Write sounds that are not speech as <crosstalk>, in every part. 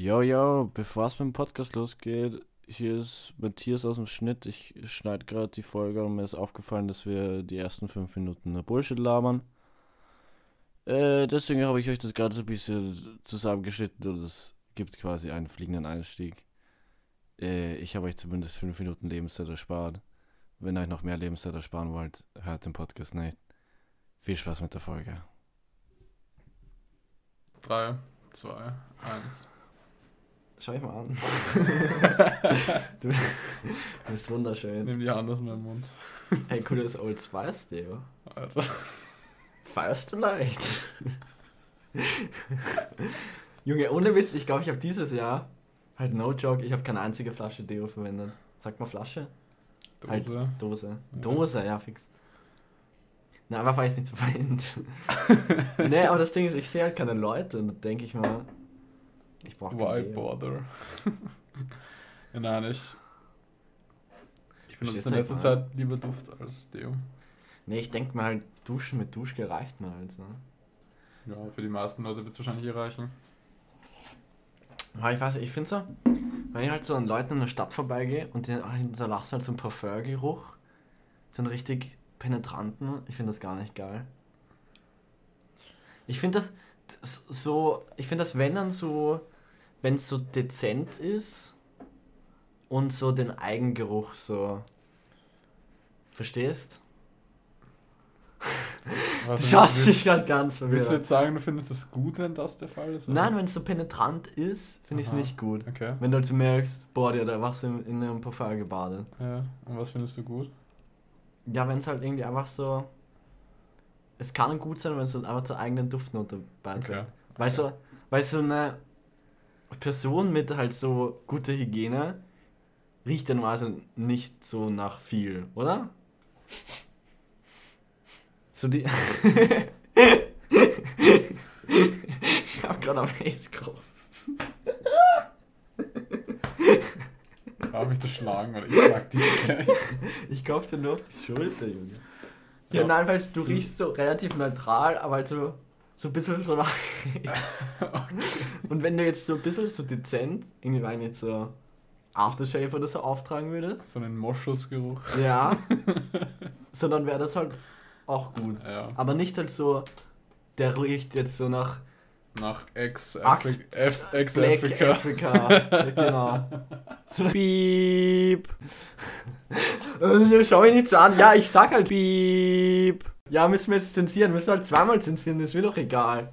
Jo, jo, bevor es mit dem Podcast losgeht, hier ist Matthias aus dem Schnitt. Ich schneide gerade die Folge und mir ist aufgefallen, dass wir die ersten fünf Minuten nur Bullshit labern. Äh, deswegen habe ich euch das gerade so ein bisschen zusammengeschnitten und es gibt quasi einen fliegenden Einstieg. Äh, ich habe euch zumindest fünf Minuten Lebenszeit erspart. Wenn ihr euch noch mehr Lebenszeit ersparen wollt, hört den Podcast nicht. Viel Spaß mit der Folge. 3, 2, 1. Schau ich mal an. du, <laughs> du bist wunderschön. Nimm die Hand aus meinem Mund. Hey, cooles Old Spice, Theo. Alter. Feierst du leicht? Junge, ohne Witz, ich glaube, ich habe dieses Jahr, halt no joke, ich habe keine einzige Flasche Deo verwendet. Sagt mal Flasche? Dose. Halt, Dose. Ja. Dose, ja, fix. Na, aber weil ich es nicht verwende. <laughs> nee, aber das Ding ist, ich sehe halt keine Leute und dann denke ich mal, ich brauche Why bother? <laughs> ja, nein, ich. Ich benutze in letzter Zeit lieber Duft als Deo. Nee, ich denke mir halt, Duschen mit Duschgel reicht mir halt. Ne? Ja, für die meisten Leute wird es wahrscheinlich hier reichen. Aber ich weiß ich finde so, wenn ich halt so an Leuten in der Stadt vorbeigehe und die hinterlassen halt so einen Parfumgeruch, so einen richtig penetranten, ich finde das gar nicht geil. Ich finde das das so, ich finde das, wenn dann so, wenn es so dezent ist und so den Eigengeruch so, verstehst? Du Was, schaust dich gerade ganz Willst du verwirrt. jetzt sagen, du findest das gut, wenn das der Fall ist? oder? Nein, wenn es so penetrant ist, finde ich es nicht gut. Okay. Wenn du halt so merkst, boah, der hat einfach so in, in einem Parfum gebadet. Ja. Und was findest du gut? Ja, wenn es halt irgendwie einfach so. Es kann gut sein, wenn es halt einfach zur eigenen Duftnote beiträgt. Okay. Weil, so, weil so eine Person mit halt so guter Hygiene riecht ja normalerweise nicht so nach viel, oder? So die. <laughs> ich hab gerade am Face gerochen. Darf ich das schlagen? Oder ich schlag dich gleich. <laughs> Ich kauf dir nur auf die Schulter, Junge. Ja, Ja. nein, weil du riechst so relativ neutral, aber halt so, so ein bisschen so nach. <laughs> Und wenn du jetzt so ein bisschen so dezent, irgendwie rein jetzt so Aftershave oder so auftragen würdest, So einen Moschusgeruch. ja, <laughs> so dann wäre das halt auch gut. Ja. Aber nicht halt so, der riecht jetzt so nach Nach Ex-Afrika. Africa. genau. <laughs> So Piep. Schau mich nicht so an. Ja, ich sag halt Piep. Ja, müssen wir jetzt zensieren. Müssen wir halt zweimal zensieren, ist mir doch egal.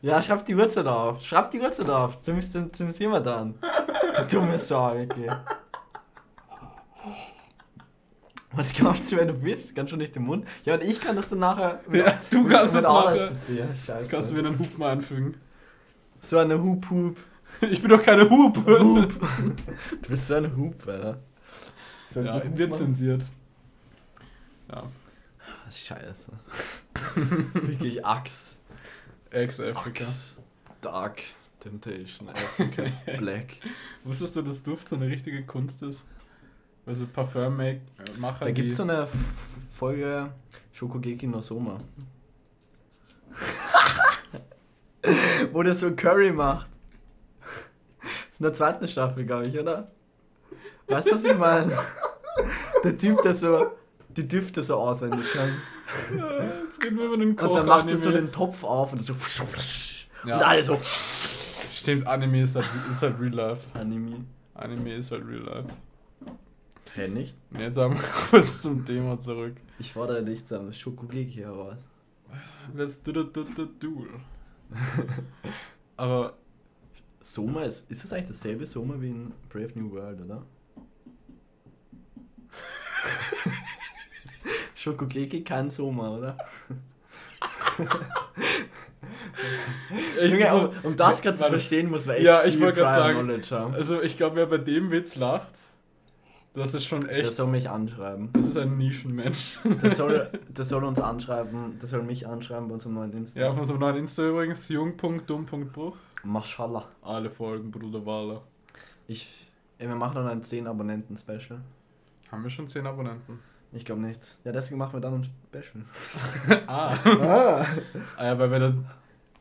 Ja, schreib die Uhrzeit auf. Schreib die Uhrzeit auf. Zumindest zensieren wir dann. Du dumme Sau, okay. Was glaubst du, wenn du bist? Kannst du nicht im Mund? Ja, und ich kann das dann nachher. Ja, du kannst es auch nachher. Ja, scheiße. Kannst du mir einen Hub mal einfügen? so eine Hup Hup. Ich bin doch keine Hub. Hup. Du bist so ein Hup, Alter. So ein Ja, Hup wird zensiert. Ja. Scheiße. <laughs> Wirklich Axe. Ex-Afrika. Axe. Dark. Temptation. <laughs> Africa. Black. Wusstest du, dass Duft so eine richtige Kunst ist? Also Parfum-Macher, Da gibt es so eine Folge Shokugeki no Soma. <laughs> Wo der so Curry macht. Das ist in der zweiten Staffel, glaube ich, oder? Weißt du, was ich meine? Der Typ, der so die Düfte so auswendig kann. <laughs> Jetzt reden wir über den Koch. Und dann macht er so den Topf auf und so. Ja. Und alle so. Stimmt, Anime ist halt, ist halt Real Life. Anime. Anime ist halt Real Life. Hä, nicht? Jetzt wir <laughs> kurz zum Thema zurück. Ich fordere dich zu einem Schokogeki heraus. Let's do the do the duel. Aber Soma ist. Ist das eigentlich dasselbe Soma wie in Brave New World, oder? <laughs> Schokogeki kein Soma, oder? Junge, um, um das gerade zu verstehen, muss man echt Ja, ich viel sagen, haben. Also ich glaube, wer bei dem Witz lacht, das ist schon echt. Der soll mich anschreiben. Das ist ein Nischenmensch. Der soll, <laughs> der soll uns anschreiben, der soll mich anschreiben bei unserem neuen Insta. Ja, auf unserem neuen Insta übrigens, jung.dumm.bruch. Mashallah. Alle Folgen, Bruder Waller. Ich, ey, wir machen dann ein 10 Abonnenten-Special. Haben wir schon 10 Abonnenten? Ich glaube nicht. Ja, deswegen machen wir dann ein Special. <laughs> ah. Ah. ah ja, weil wir dann.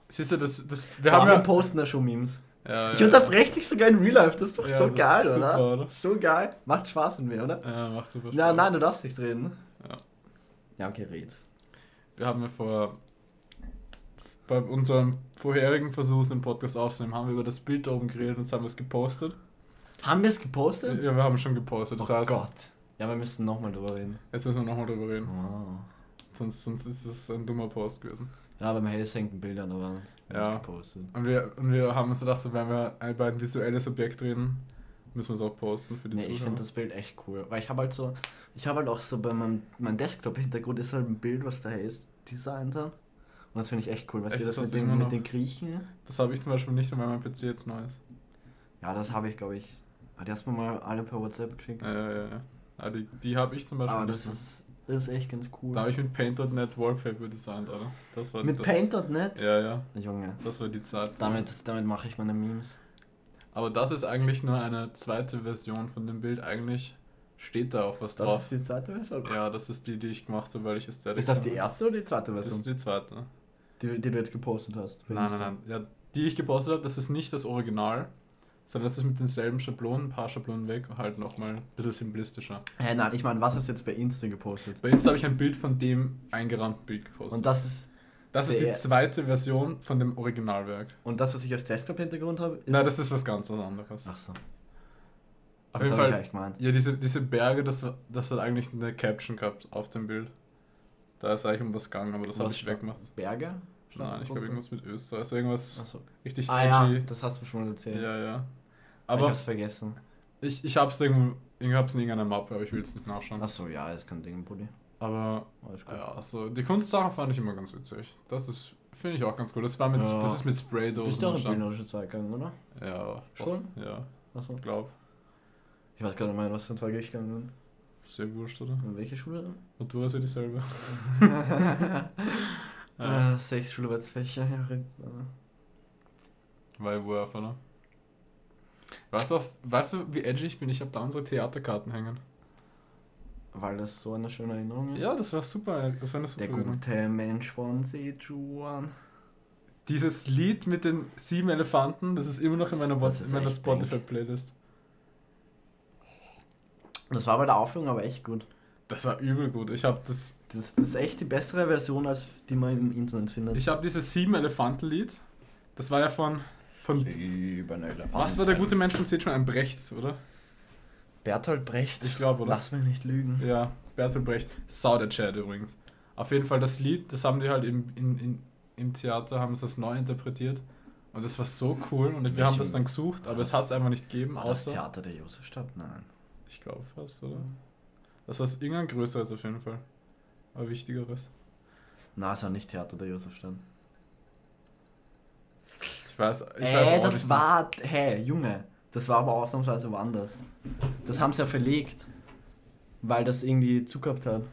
Siehst du, das. das wir Wir, haben ja. posten da schon Memes. Ja, Ich ja, unterbreche dich sogar in Real Life, das ist doch Ja, so geil, ist oder? super, oder? So geil. Macht Spaß mit mir, oder? Ja, ja, macht super Spaß. Ja, nein, du darfst nicht reden. Ja. Ja, okay, red. Wir haben ja vor. Bei unserem vorherigen Versuch, den Podcast aufzunehmen, haben wir über das Bild da oben geredet und haben es gepostet. Haben wir es gepostet? Ja, wir haben schon gepostet. Das oh heißt, Gott. Ja, wir müssen nochmal drüber reden. jetzt müssen wir nochmal drüber reden. Oh. Sonst, sonst ist es ein dummer Post gewesen. Ja, beim Haze hängt ein Bild an der Wand. Ja. Gepostet. Und wir, und wir haben uns gedacht, so, wenn wir über ein visuelles Objekt reden, müssen wir es auch posten für die Nee, ich Zuschauer. finde das Bild echt cool. Weil ich habe halt so, ich habe halt auch so bei meinem mein Desktop-Hintergrund ist halt ein Bild, was der Haze designt hat. Und das finde ich echt cool. Weißt Echt, du, das das mit den, mit den Griechen? Das habe ich zum Beispiel nicht, weil mein PC jetzt neu ist. Ja, das habe ich, glaube ich. Du mir mal alle per WhatsApp geschickt. Ja, ja, ja. Aber die, die habe ich zum Beispiel Aber das ist, das ist echt ganz cool. Da habe ich mit Paint.net Wallpaper designt, Alter. Das war mit Paint.net? Ja, ja. Junge. Das war die Zeit. Damit, damit mache ich meine Memes. Aber das ist eigentlich nur eine zweite Version von dem Bild. Eigentlich steht da auch was Das drauf. ist die zweite Version? Ja, das ist die, die ich gemacht habe, weil ich Ästhetik Ist das die habe. erste oder die zweite Das Version? ist die zweite. Die, die du jetzt gepostet hast? Nein, nein, nein. Ja, die ich gepostet habe, das ist nicht das Original, sondern das ist mit denselben Schablonen, ein paar Schablonen weg, halt nochmal ein bisschen simplistischer. Hä, nein, ich meine, was hast du jetzt bei Insta gepostet? Bei Insta habe ich ein Bild von dem eingerahmten Bild gepostet. Und das ist. das ist die zweite Version von dem Originalwerk. Und das, was ich als Desktop-Hintergrund habe, ist. Nein, das ist was ganz anderes. Ach so. Auf das jeden ich Fall, eigentlich gemeint. ja, diese, diese Berge, das, war- das hat eigentlich eine Caption gehabt auf dem Bild. Da ist eigentlich um was gegangen, aber das habe ich weggemacht. Berge? Nein, ich glaube irgendwas mit Österreich. Also irgendwas Achso. richtig Ah ja, edgy. das hast du schon mal erzählt. Ja, ja. Aber ich hab's vergessen. ich, ich hab's irgendwo, ich hab's in irgendeiner Mappe, aber ich will es nicht nachschauen. Achso, ja, ist kein Ding, Buddy. Aber ja, also die Kunstsachen fand ich immer ganz witzig. Das ist, finde ich auch ganz cool. Das war mit, Ja. das ist mit Du Spraydosen bist auch in entstanden. Bildnerische Zeit gegangen, oder? Ja, Schon? Was, ja, Achso. glaub. Ich weiß gar nicht mehr, was für ein Zeug ich gegangen bin. Sehr wurscht, oder? In welche Schule? Natur ist ja dieselbe. <laughs> Äh, sechs. Ja. Weil Worth, oder? Weißt du, weißt du, wie edgy ich bin? Ich habe da unsere Theaterkarten hängen. Weil das so eine schöne Erinnerung ist. Ja, das war super. Das war eine super Der Erinnerung. gute Mensch von Sichuan. Dieses Lied mit den sieben Elefanten, das ist immer noch in meiner, meiner Spotify-Playlist. Das war bei der Aufführung aber echt gut. Das war übel gut. Ich habe das, Das, das ist echt die bessere Version, als die man im Internet findet. ich habe dieses sieben Elefanten-Lied. Das war ja von, von Sieben Elefanten. was war der gute Mensch von Sichuan? Ein Brecht, oder? Bertolt Brecht. Ich glaube, oder? Lass mich nicht lügen. Ja, Bertolt Brecht. Sau der Chat übrigens. Auf jeden Fall das Lied, das haben die halt im, in, in, im Theater, haben sie das neu interpretiert. Und das war so cool und wir haben das dann gesucht, aber es hat es einfach nicht gegeben, War das außer. Theater der Josefstadt? Nein. Ich glaube fast, oder? Das war irgendein größeres auf jeden Fall. Aber wichtigeres. Na, es war nicht Theater der Josefstadt. Ich weiß, ich äh, weiß auch das nicht war. Hä, Junge. Das war aber ausnahmsweise woanders. Das haben sie ja verlegt. Weil das irgendwie zugehabt hat.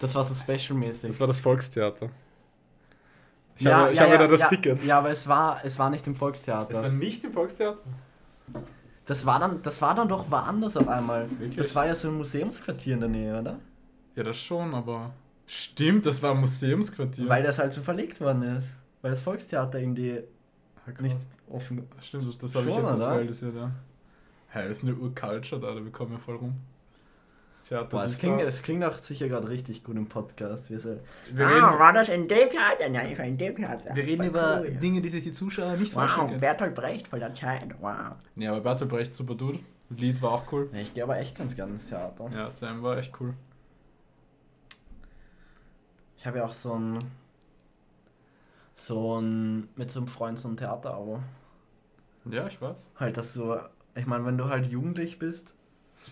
Das war so special-mäßig. Das war das Volkstheater. Ich Ja, habe, ich ja, habe ja, da das ja, Ticket. Ja, aber es war, es war nicht im Volkstheater. Es war nicht im Volkstheater? Das war dann, das war dann doch woanders auf einmal. Wirklich? Das war ja so ein Museumsquartier in der Nähe, oder? Ja, das schon, aber. Stimmt, das war ein Museumsquartier. Weil das halt so verlegt worden ist. Weil das Volkstheater irgendwie Ah, krass. nicht offen. Stimmt, das habe ich jetzt als oder? realisiert, ja. Hä, das ist eine Urculture da, da bekommen wir voll rum. Theater Boah, es dies, klingt, das. klingt auch sicher gerade richtig gut im Podcast. Wir, so, Wir ah, reden, war das in dem Theater? Nein, ich war in dem Theater. wir reden über cool. Dinge, die sich die Zuschauer nicht vorstellen Wow, können. Bertolt Brecht voll der Zeit. Wow. Nee, aber Bertolt Brecht, super Dude. Lied war auch cool. Ja, Ich gehe aber echt ganz gerne ins Theater. Ja, Sam war echt cool. Ich habe ja auch so ein. So ein. Mit so einem Freund so ein Theaterabo. Ja, ich weiß. Halt, dass du. Ich meine, wenn du halt jugendlich bist,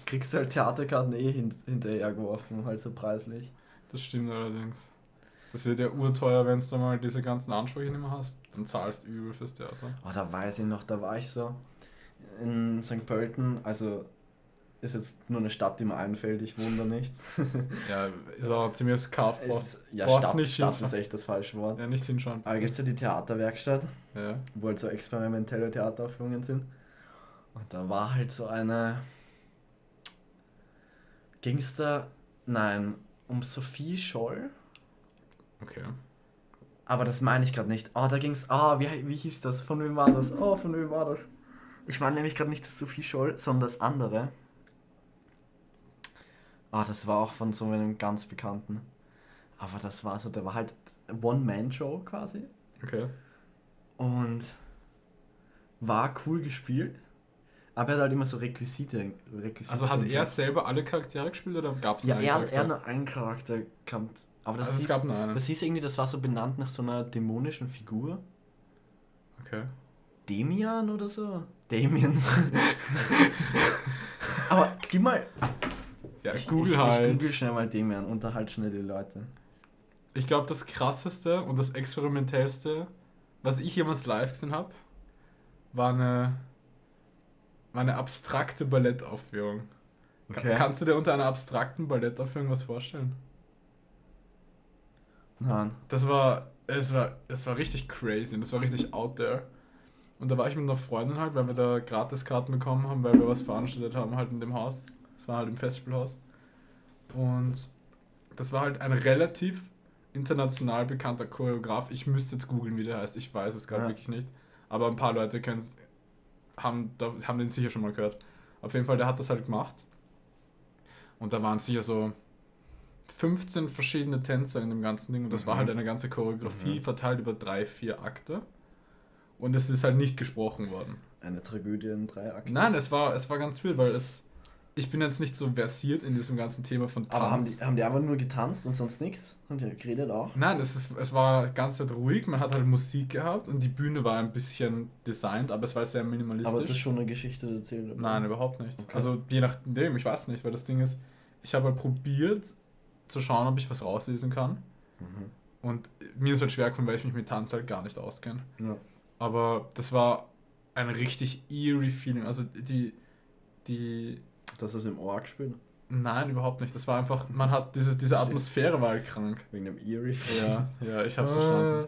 kriegst du halt Theaterkarten eh hin, hinterher geworfen, halt so preislich. Das stimmt allerdings. Das wird ja urteuer, wenn du mal diese ganzen Ansprüche nicht mehr hast. Dann zahlst du übel fürs Theater. Oh, da weiß ich noch, da war ich so in St. Pölten, also ist jetzt nur eine Stadt, die mir einfällt, ich wohne da nicht. <laughs> Ja, ist auch ziemlich Kauf. Es ist, ja, braucht's Stadt, nicht Stadt ist echt das falsche Wort. Ja, nicht hinschauen. Aber gibt es ja die Theaterwerkstatt, Ja. wo halt so experimentelle Theateraufführungen sind. Und da war halt so eine. Ging es da. Nein, um Sophie Scholl. Okay. Aber das meine ich gerade nicht. Oh, da ging's. Ah, wie, wie hieß das? Von wem war das? Oh, von wem war das? Ich meine nämlich gerade nicht das Sophie Scholl, sondern das andere. Ah, das war auch von so einem ganz bekannten. Aber das war so, der war halt One-Man-Show quasi. Okay. Und war cool gespielt. Aber er hat halt immer so Requisite. Requisite Also hat er selber alle Charaktere gespielt oder gab es Ja, einen er hat Charakter? er nur einen Charakter gehabt. Aber das, Also es hieß, gab nur einen. das hieß irgendwie, das war so benannt nach so einer dämonischen Figur. Okay. Demian oder so? Damien. <laughs> Aber gib mal. Ja, ich, Google ich, halt. Ich google schnell mal Demian, unterhalt schnell die Leute. Ich glaube, das krasseste und das experimentellste, was ich jemals live gesehen habe, war eine, war eine abstrakte Ballettaufführung. Ka- Kannst du dir unter einer abstrakten Ballettaufführung was vorstellen? Nein. Das war, es war, es war richtig crazy und das war richtig out there. Und da war ich mit einer Freundin halt, weil wir da Gratiskarten bekommen haben, weil wir was veranstaltet haben halt in dem Haus. Das war halt im Festspielhaus. Und das war halt ein relativ international bekannter Choreograf. Ich müsste jetzt googeln, wie der heißt. Ich weiß es gerade Ja. wirklich nicht. Aber ein paar Leute kennen's, haben, da, haben den sicher schon mal gehört. Auf jeden Fall, der hat das halt gemacht. Und da waren sicher so 15 verschiedene Tänzer in dem ganzen Ding. Und das war Mhm. halt eine ganze Choreografie Mhm. verteilt über drei, vier Akte. Und es ist halt nicht gesprochen worden. Eine Tragödie in drei Akten. Nein, es war, es war ganz weird, weil es. Ich bin jetzt nicht so versiert in diesem ganzen Thema von Tanz. Aber haben die, haben die einfach nur getanzt und sonst nichts? Haben die geredet auch? Nein, es, ist, es war die ganze Zeit ruhig, man hat halt Musik gehabt und die Bühne war ein bisschen designt, aber es war sehr minimalistisch. Aber das ist schon eine Geschichte erzählt. oder? Nein, überhaupt nicht. Okay. Also je nachdem, ich weiß nicht, weil das Ding ist, ich habe halt probiert zu schauen, ob ich was rauslesen kann. Mhm. Und mir ist halt schwer gefallen, weil ich mich mit Tanz halt gar nicht auskenne. Ja. Aber das war ein richtig eerie Feeling. Also die, die, Das ist im Ohr gespielt. nein, überhaupt nicht. Das war einfach, man hat, diese, diese Atmosphäre war halt krank. Wegen dem Eerie. Ja, ja, ich hab's Ah. verstanden.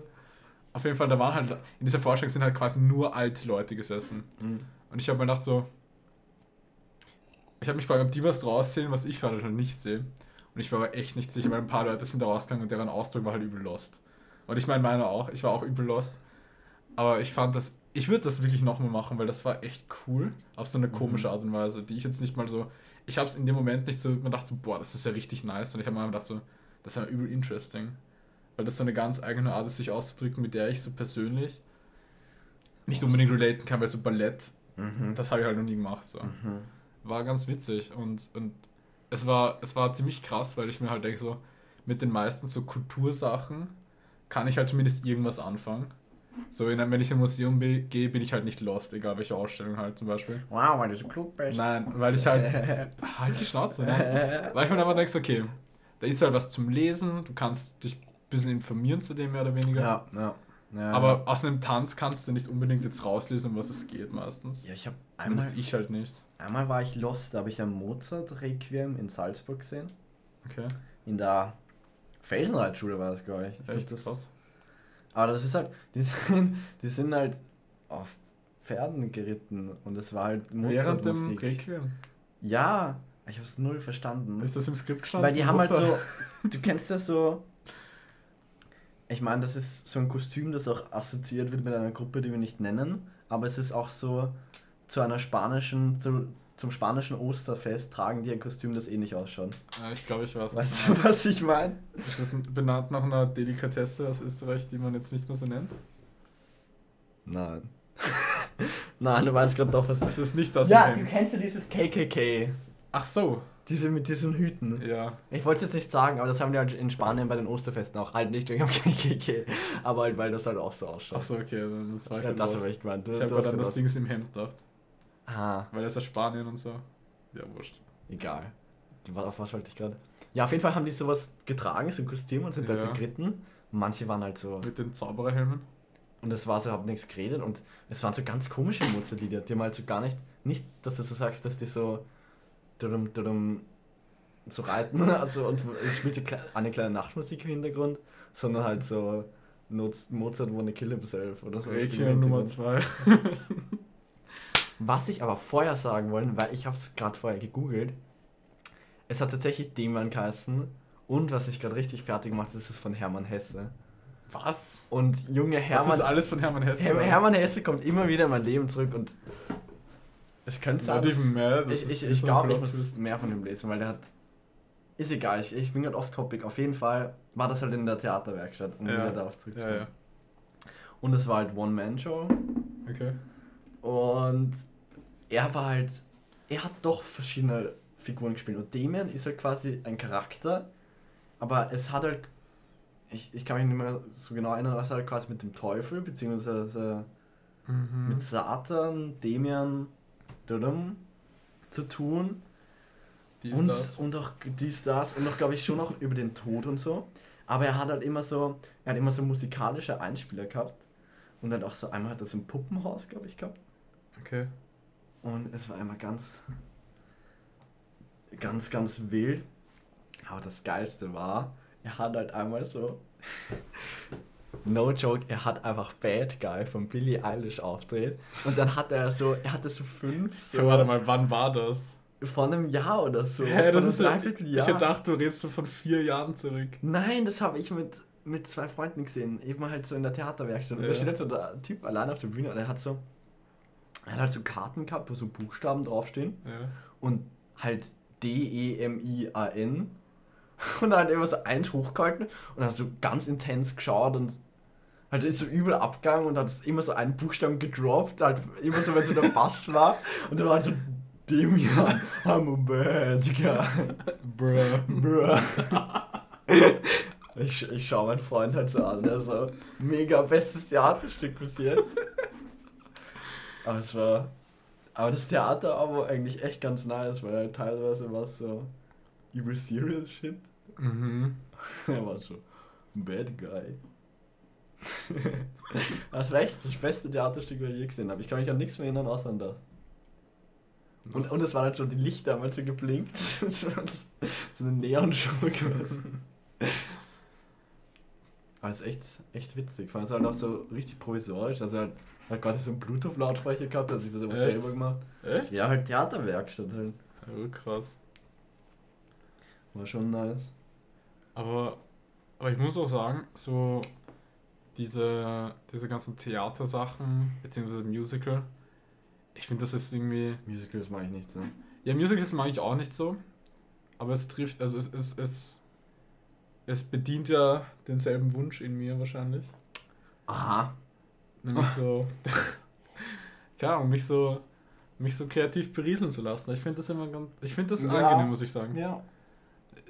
Auf jeden Fall, da waren halt, in dieser Vorstellung sind halt quasi nur alte Leute gesessen. Mhm. Und ich habe mir gedacht so, ich habe mich gefragt, ob die was draus sehen, was ich gerade schon nicht sehe. Und ich war aber echt nicht sicher, weil ein paar Leute sind da rausgegangen und deren Ausdruck war halt übel lost. Und ich meine, meiner auch. Ich war auch übel lost. Aber ich fand das, ich würde das wirklich nochmal machen, weil das war echt cool. Auf so eine komische Art und Weise, die ich jetzt nicht mal so, ich habe es in dem Moment nicht so, man dachte so, boah, das ist ja richtig nice. Und ich habe mir einfach gedacht so, das ist ja übel interesting. Weil das so eine ganz eigene Art ist, sich auszudrücken, mit der ich so persönlich nicht unbedingt relaten kann, weil so Ballett, Mhm. das habe ich halt noch nie gemacht. So. Mhm. War ganz witzig und, und es, war, es war ziemlich krass, weil ich mir halt denke, so mit den meisten so Kultursachen kann ich halt zumindest irgendwas anfangen. So, in, wenn ich in ein Museum gehe, bin ich halt nicht lost, egal welche Ausstellung halt zum Beispiel. Wow, weil du so klug bist. Nein, weil ich halt. <laughs> halt die Schnauze, ne? Weil ich mir aber denke, okay, da ist halt was zum Lesen, du kannst dich ein bisschen informieren zu dem mehr oder weniger. Ja, ja. ja. Aber aus einem Tanz kannst du nicht unbedingt jetzt rauslesen, um was es geht meistens. Ja, ich habe einmal, Zumindest ich halt nicht. einmal war ich lost, da habe ich ein Mozart-Requiem in Salzburg gesehen. Okay. In der Felsenreitschule war das, glaube ich. ich. Echt das, krass. Aber das ist halt, <laughs> die sind, die sind halt auf Pferden geritten und es war halt Während dem. Requiem. Ja, ich habe es null verstanden. Ist das im Skript gestanden? Weil die haben halt Mozart? so, <laughs> du kennst ja so, ich meine, das ist so ein Kostüm, das auch assoziiert wird mit einer Gruppe, die wir nicht nennen, aber es ist auch so zu einer spanischen, zu, zum spanischen Osterfest tragen die ein Kostüm, das ähnlich ausschaut. Ja, ich glaube, ich weiß. was Weißt du was ich meine? Ist das benannt nach einer Delikatesse aus Österreich, die man jetzt nicht mehr so nennt? Nein. <laughs> Nein, du meinst gerade doch was. Das ist nicht das ja, du Hemd. kennst ja dieses KKK. Ach so. Diese mit diesen Hüten. Ja. Ich wollte es jetzt nicht sagen, aber das haben die halt in Spanien bei den Osterfesten auch. Halt nicht wegen dem <laughs> KKK, aber halt, weil das halt auch so ausschaut. Ach so, okay. dann- Das war ich Ja, das habe ich gemeint. Du- Ich habe gerade an das. Ding im Hemd gedacht. Ah, Weil das ist ja Spanien und so. Ja, wurscht. egal. Die- Auf was wollte ich gerade? Ja, auf jeden Fall haben die sowas getragen, so ein Kostüm und sind halt Ja. so geritten. Manche waren halt so. Mit den Zaubererhelmen. Und es war so, hab nichts geredet und es waren so ganz komische Mozart-Lieder. Die haben halt so gar nicht. Nicht, dass du so sagst, dass die so. Dudum, dudum, so reiten. Also, und es spielt so kle- eine kleine Nachtmusik im Hintergrund, sondern halt so. Mozart wanna kill himself oder so. Requiem Nummer Hintergrund. 2. <laughs> Was ich aber vorher sagen wollen, weil ich habe es gerade vorher gegoogelt. Es hat tatsächlich Demian geheißen. Und was mich gerade richtig fertig macht, ist es von Hermann Hesse. Was? Und junge Das Hermann, ist alles von Hermann Hesse. Her Hermann Hesse kommt immer wieder in mein Leben zurück und es könnte das ich, ich, ich glaube, ich muss mehr von ihm lesen, weil der hat. Ist egal, ich, ich bin gerade off-topic. Auf jeden Fall war das halt in der Theaterwerkstatt, um Ja. wieder darauf Ja, zurückzukommen. ja. Und es war halt One-Man-Show. Okay. Und er war halt. Er hat doch verschiedene Figuren gespielt. Und Damien ist halt quasi ein Charakter, aber es hat halt. Ich, ich kann mich nicht mehr so genau erinnern, was halt quasi mit dem Teufel, beziehungsweise Mhm. mit Satan, Demian, dadum, zu tun. Dies, und, das. und auch dies, das und auch, glaube ich, schon auch <laughs> über den Tod und so. Aber er hat halt immer so, er hat immer so musikalische Einspieler gehabt. Und dann auch so, einmal hat er so ein Puppenhaus, glaube ich, gehabt. Okay. Und es war einmal ganz, ganz, ganz wild. Aber das Geilste war, er hat halt einmal so, <laughs> no joke, er hat einfach Bad Guy von Billie Eilish aufgedreht. Und dann hat er so, er hatte so fünf, so Ja, warte mal, wann war das? vor einem Jahr oder so. Hä, das ist ja, Dreivierteljahr. Ich gedacht, du redest so von vier Jahren zurück. Nein, das habe ich mit, mit zwei Freunden gesehen. Eben halt so in der Theaterwerkstatt. Und Ja. da steht halt so der Typ allein auf der Bühne und er hat so, er hat halt so Karten gehabt, wo so Buchstaben draufstehen. Ja. und halt D-E-M-I-A-N <laughs> und dann halt immer so eins hochgehalten und hat so ganz intens geschaut und halt ist so übel abgegangen und hat immer so einen Buchstaben gedroppt, halt immer so, wenn so der <laughs> Bass war und dann war halt so Demian, I'm a bad guy. Bruh. Bruh. <laughs> Ich, ich schaue meinen Freund halt so an, der so mega bestes Theaterstück bis jetzt. Aber es war. Aber das Theater aber eigentlich echt ganz nice, weil halt teilweise war es so übel serious shit. Mhm. <laughs> Er war so bad guy. <laughs> das war echt das beste Theaterstück, das ich je gesehen habe. Ich kann mich an nichts mehr erinnern, außer an das. Und, und es waren halt so die Lichter haben halt so geblinkt. <laughs> so eine Neon-Show gewesen. Aber es ist echt, echt witzig. Vor allem ist halt auch so richtig provisorisch. Also halt, halt quasi so einen Bluetooth-Lautsprecher gehabt, hat sich das aber Echt? selber gemacht. Echt? Ja, halt Theaterwerkstatt halt. Oh, krass. War schon nice. Aber, aber ich muss auch sagen, so diese, diese ganzen Theatersachen, beziehungsweise Musical, ich finde, das ist irgendwie. Musicals mag ich nicht so. Ja, Musicals mag ich auch nicht so. Aber es trifft, also es, es, es, es bedient ja denselben Wunsch in mir wahrscheinlich. Aha. Nämlich so, <laughs> keine Ahnung, mich so, mich so kreativ berieseln zu lassen. Ich finde das immer ganz, ich finde das Ja. angenehm, muss ich sagen. Ja.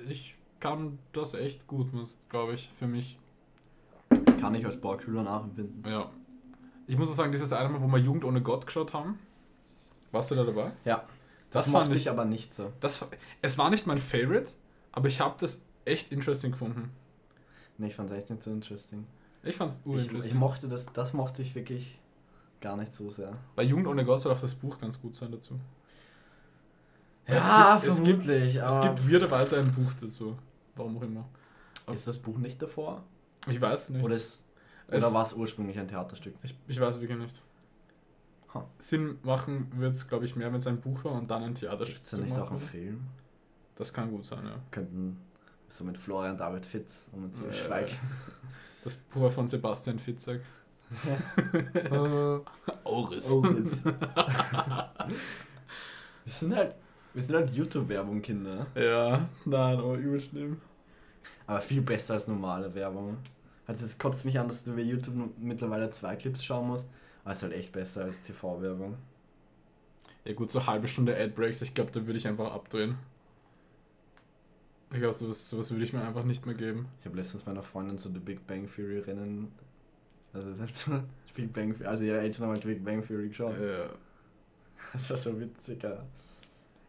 Ich kann das echt gut, muss, glaube ich, für mich. Kann ich als Borgschüler nachempfinden. Ja. Ich muss auch sagen, dieses eine Mal, wo wir Jugend ohne Gott geschaut haben, warst du da dabei? Ja. Das, Das, fand mochte ich, ich aber nicht so. das, es war nicht mein Favorite, aber ich habe das echt interesting gefunden. Nee, ich fand es echt nicht so interesting. Ich fand's Ich, urinteresting. ich mochte das, das mochte ich wirklich gar nicht so sehr. Bei Jugend ohne Gott soll auch das Buch ganz gut sein dazu. Ja, es gibt, es gibt, vermutlich, Es gibt weirderweise ein Buch dazu. Warum auch immer. Ist das Buch nicht davor? Ich weiß nicht. Oder, ist, oder war es ursprünglich ein Theaterstück? Ich, ich weiß wirklich nicht. Ha. Sinn machen wird es, glaube ich, mehr, wenn es ein Buch war und dann ein Theaterstück Ist da zu nicht auch machen. ein Film? Das kann gut sein, ja. Könnten so mit Florian David Fitz und mit Äh, Schweig. Das Buch war von Sebastian Fitzek. <laughs> Auris. Oh, das. <laughs> wir sind halt, wir sind halt YouTube-Werbung, Kinder. Ja, nein, aber übel schlimm. Aber viel besser als normale Werbung. Also es kotzt mich an, dass du bei YouTube mittlerweile zwei Clips schauen musst. Aber es ist halt echt besser als TV-Werbung. Ja gut, so halbe Stunde Ad-Breaks, ich glaube, da würde ich einfach abdrehen. Ich glaube, sowas, sowas würde ich mir einfach nicht mehr geben. Ich habe letztens meiner Freundin so The Big Bang Theory Rennen. Also es ist halt so <laughs> Big Bang also ihre Eltern haben halt Big Bang Theory geschaut. Äh, <laughs> Das war so witzig, ja.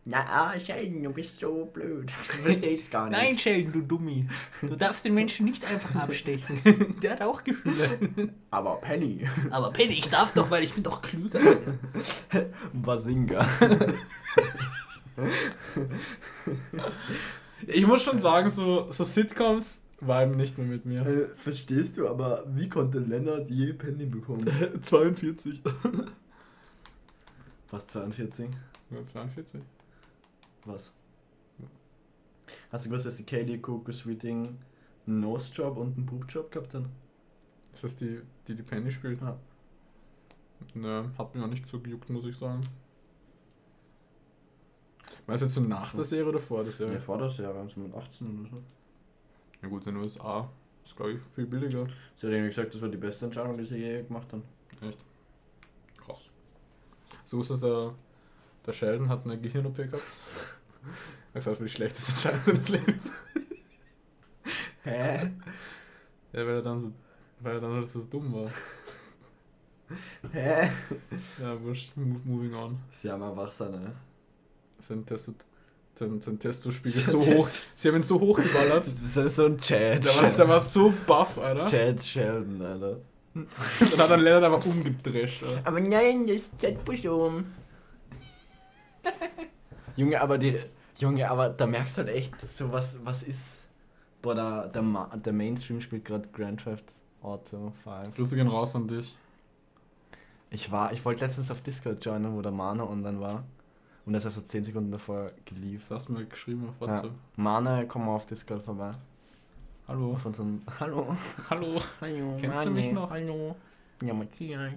Na, ah, Sheldon, du bist so blöd. <laughs> Du verstehst gar nicht. Nein, Sheldon, du Dummi. Du darfst den Menschen nicht einfach abstechen. Der hat auch Gefühle. Aber Penny. Aber Penny, ich darf doch, weil ich bin doch klüger als er. Basinga. Ich muss schon sagen, so, so Sitcoms viben nicht mehr mit mir. Äh, verstehst du, aber wie konnte Lennart je Penny bekommen? <laughs> 42. Was, 42? Ja, 42. Was? Hast du gewusst, dass die Kaylee Coco Sweeting einen Nose-Job und einen Boob-Job gehabt hat? Ist das die, die die Penny spielt? Ja. Ne, hat mir auch nicht so gejuckt, muss ich sagen. War es jetzt so nach der Serie oder vor der Ja, Serie? vor der Serie, so mit 18 oder so. Ja gut, in den USA ist glaube ich viel billiger. Sie hat irgendwie gesagt, das war die beste Entscheidung, die sie je gemacht haben. Echt? Krass. So ist es der, der Sheldon hat eine Gehirn-OP gehabt. <laughs> Das war die schlechteste Entscheidung seines Lebens. Hä? Ja, weil er dann so, weil er dann halt so dumm war. Hä? Ja, wurscht, move, moving on. Sie haben einfach seine. Sein, Testo, sein, sein Testospiegel ist so hoch. Sie haben ihn so hoch geballert. Das ist so ein Chad. Der war, der war so buff, Alter. Chad Sheldon, Alter. <laughs> Dann hat er Leonard aber umgedrescht, Alter. Aber nein, das ist Zeitbuschum. <laughs> Junge, aber die. Junge, aber da merkst du halt echt, so was, was ist. Boah, der, der, Ma der Mainstream spielt gerade Grand Theft Auto 5. Grüße gehen raus an dich. Ich war, ich wollte letztens auf Discord joinen, wo der Mana online war. Und er ist einfach 10 Sekunden davor geliefert. Das hast du mir geschrieben auf Ja. WhatsApp. Mana, komm mal auf Discord vorbei. Hallo. Auf unseren. <laughs> Hallo. Hallo. Hallo. Kennst du mich noch? Hallo. Ja, Matthias.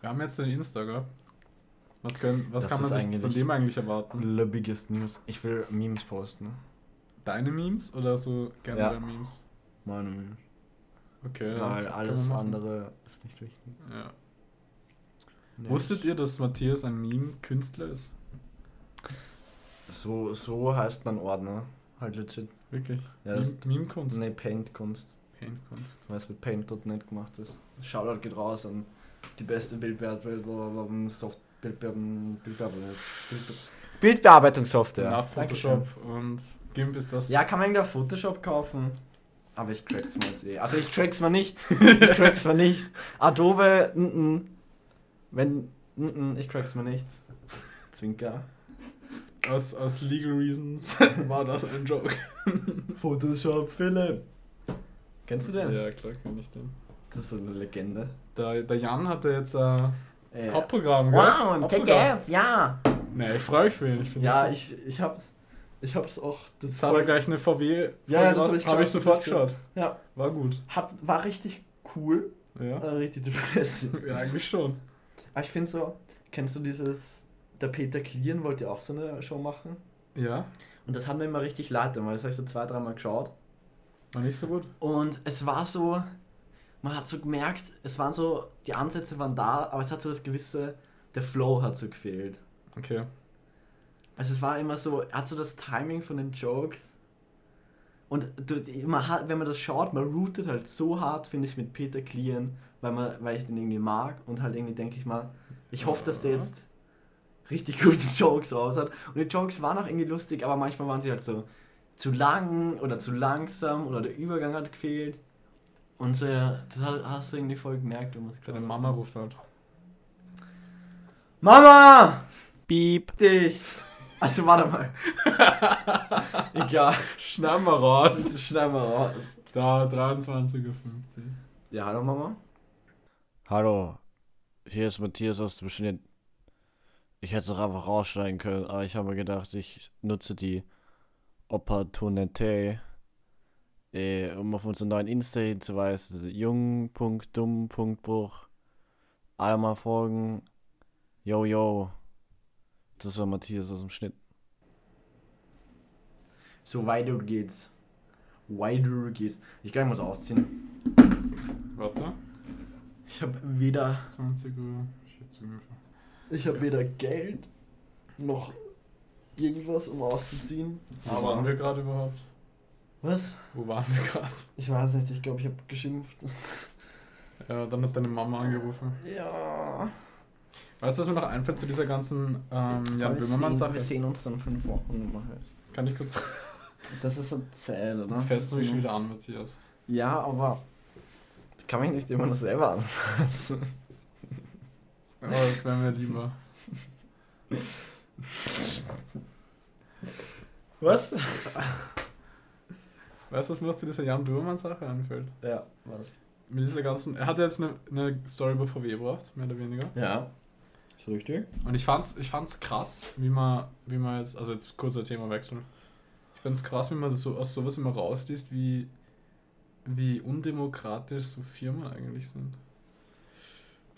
Wir haben jetzt den Insta, gell? Was, können, was Das kann man sich von dem eigentlich erwarten? The biggest news. Ich will Memes posten. Deine Memes oder so generell Ja. Memes? Meine Memes. Okay, ja, Weil alles andere ist nicht wichtig. Ja. Nee. Wusstet ihr, dass Matthias ein Meme-Künstler ist? So, so heißt mein Ordner. Halt legit. Wirklich? Ja, das, Meme-Kunst? nee, Paint-Kunst. Paint-Kunst. Weil es mit Paint.net gemacht ist. Shoutout geht raus an die beste Bildbearbeitung, Soft Bildbearbeitung, Bildbearbeitung, Bildbearbeitungssoftware. Nach Photoshop und GIMP ist das. Ja, kann man irgendwie auf Photoshop kaufen. Aber ich crack's mal eh. Also ich crack's mal nicht. <laughs> Ich crack's mal nicht. Adobe, n -n. wenn, n -n, ich crack's mal nicht. Zwinker. Aus, aus Legal Reasons <laughs> war das ein Joke. <laughs> Photoshop Philipp. Kennst du den? Ja, klar kenne ich den. Das ist so eine Legende. Der, der Jan hatte jetzt ein Äh, Hauptprogramm, gell? wow, ein Hauptprogramm. TKF, ja. Nee, ich freue mich für ihn. Ich Ja, ihn- ich, ich hab's. Ich hab's auch. Das hat er gleich eine VW. Ja, ja, das hab hab ich hab ich sofort hab geschaut. Ja, War gut. hat, war richtig cool. Ja, Äh, richtig depressing. <laughs> ja eigentlich schon. Aber ich finde so, kennst du dieses. Der Peter Klien wollte auch so eine Show machen. Ja, Und das hat mir immer richtig leid, weil das habe ich so zwei, dreimal geschaut. war nicht so gut. Und es war so, man hat so gemerkt, es waren so, die Ansätze waren da, aber es hat so das gewisse, der Flow hat so gefehlt. Okay. Also es war immer so, er hat so das Timing von den Jokes. Und du, man hat, wenn man das schaut, man rootet halt so hart, finde ich, mit Peter Klien, weil, man, weil ich den irgendwie mag und halt irgendwie denke ich mal, ich hoffe, dass der jetzt richtig gute <laughs> Jokes raus hat. Und die Jokes waren auch irgendwie lustig, aber manchmal waren sie halt so zu lang oder zu langsam oder der Übergang hat gefehlt. Und äh, das hat- hast du irgendwie voll gemerkt, es Deine Mama hat. ruft halt. Mama! Piep. Dich! Also warte mal. <laughs> Egal. Schneiden wir raus. <laughs> Schneiden wir raus. Da, 23.50 Uhr. Ja, hallo Mama. Hallo, hier ist Matthias aus dem Schnitt. Ich hätte es auch einfach rausschneiden können, aber ich habe mir gedacht, ich nutze die Opportunität, äh, um auf unseren neuen Insta hinzuweisen. Jung.dumm.bruch. Alle mal folgen. Yo, yo. Das war Matthias aus dem Schnitt. So weiter geht's. Weiter geht's. Ich kann mal so ausziehen. Warte. Ich habe weder, 20 Uhr. 40 ungefähr. Ich habe weder Geld noch irgendwas, um auszuziehen. Wo waren wir gerade überhaupt? Was? Wo waren wir gerade? Ich weiß nicht. Ich glaube, ich habe geschimpft. <laughs> Ja, dann hat deine Mama angerufen. Ja. Weißt du, was mir noch einfällt zu dieser ganzen ähm, Jan wir, sehen, Böhmermann-Sache? wir sehen uns dann fünf Wochen. Mal halt. Kann ich kurz. Das ist so zäh, oder? Jetzt fährst du mich schon wieder an, Matthias. Ja, aber ich kann mich nicht immer nur selber anfassen. Oh, das wäre mir lieber. Was? Weißt du, was mir zu dieser Jan Böhmermann-Sache einfällt? Ja, was? Mit dieser ganzen. Er hat ja jetzt eine, eine Story über VW gebracht, mehr oder weniger. Ja. Ist richtig. Und ich fand's, ich fand's krass, wie man, wie man jetzt, also jetzt kurzer Themawechsel. Ich find's krass, wie man das so aus sowas immer rausliest, wie, wie undemokratisch so Firmen eigentlich sind.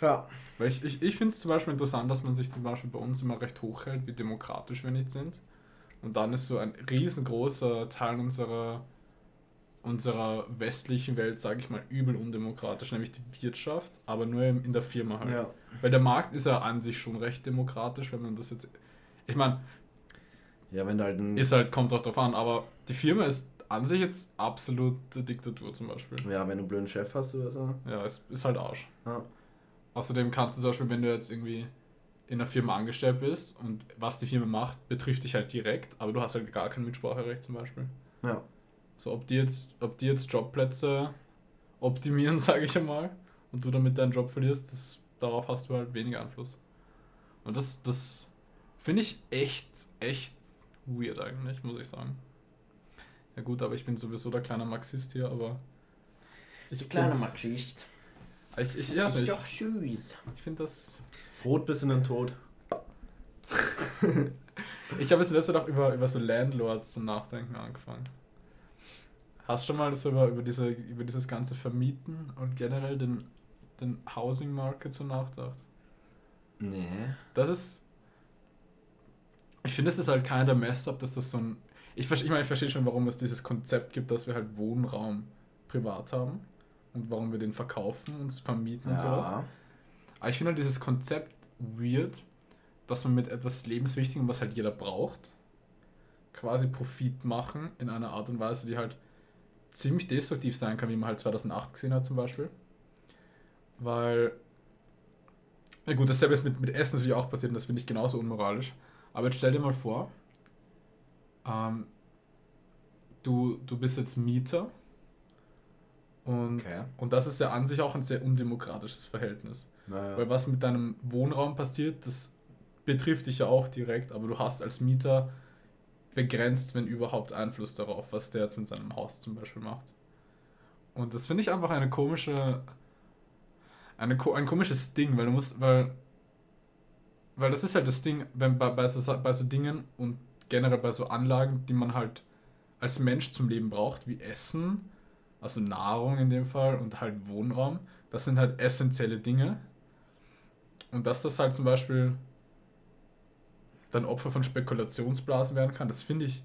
Ja. Weil ich, ich, ich finde es zum Beispiel interessant, dass man sich zum Beispiel bei uns immer recht hoch hält, wie demokratisch wir nicht sind. Und dann ist so ein riesengroßer Teil unserer, unserer westlichen Welt, sage ich mal, übel undemokratisch, nämlich die Wirtschaft, aber nur in der Firma halt. Ja. Weil der Markt ist ja an sich schon recht demokratisch, wenn man das jetzt. Ich meine, Ja, wenn halt ein, ist halt, kommt auch drauf an, aber die Firma ist an sich jetzt absolute Diktatur zum Beispiel. ja, wenn du einen blöden Chef hast oder so. Ja, es ist halt Arsch. Ja. Außerdem kannst du zum Beispiel, wenn du jetzt irgendwie in einer Firma angestellt bist und was die Firma macht, betrifft dich halt direkt, aber du hast halt gar kein Mitspracherecht zum Beispiel. Ja. So, ob die jetzt, ob die jetzt Jobplätze optimieren, <laughs> sage ich einmal, und du damit deinen Job verlierst, das, darauf hast du halt weniger Einfluss. Und das, das finde ich echt, echt weird eigentlich, muss ich sagen. Ja gut, aber ich bin sowieso der kleine Marxist hier, aber ich find's- Marxist. Ich, ich, ja, Ist ich, doch süß. ich finde das Brot bis in den Tod. <laughs> Ich habe jetzt letzte auch über, über so Landlords zum Nachdenken angefangen. Hast du schon mal so über, über, diese, über dieses ganze Vermieten und generell den, den Housing Market so nachgedacht? Nee. Das ist. Ich finde, es ist halt keiner der Mess up, dass das so ein. Ich, ich meine, ich verstehe schon, warum es dieses Konzept gibt, dass wir halt Wohnraum privat haben und warum wir den verkaufen und vermieten und sowas. Aber ich finde halt dieses Konzept weird, dass man mit etwas Lebenswichtigem, was halt jeder braucht, quasi Profit machen in einer Art und Weise, die halt ziemlich destruktiv sein kann, wie man halt 2008 gesehen hat zum Beispiel. Weil, ja gut, dasselbe ist mit, mit Essen natürlich auch passiert und das finde ich genauso unmoralisch. Aber jetzt stell dir mal vor, ähm, du, du bist jetzt Mieter und, Okay. und das ist ja an sich auch ein sehr undemokratisches Verhältnis. Naja. Weil was mit deinem Wohnraum passiert, das betrifft dich ja auch direkt, aber du hast als Mieter begrenzt, wenn überhaupt, Einfluss darauf, was der jetzt mit seinem Haus zum Beispiel macht. Und das finde ich einfach eine komische, eine, ein komisches Ding, weil du musst, weil, weil das ist halt das Ding, wenn bei, bei, so, bei so Dingen und generell bei so Anlagen, die man halt als Mensch zum Leben braucht, wie Essen, also Nahrung in dem Fall und halt Wohnraum, das sind halt essentielle Dinge. Und dass das halt zum Beispiel dann Opfer von Spekulationsblasen werden kann, das finde ich,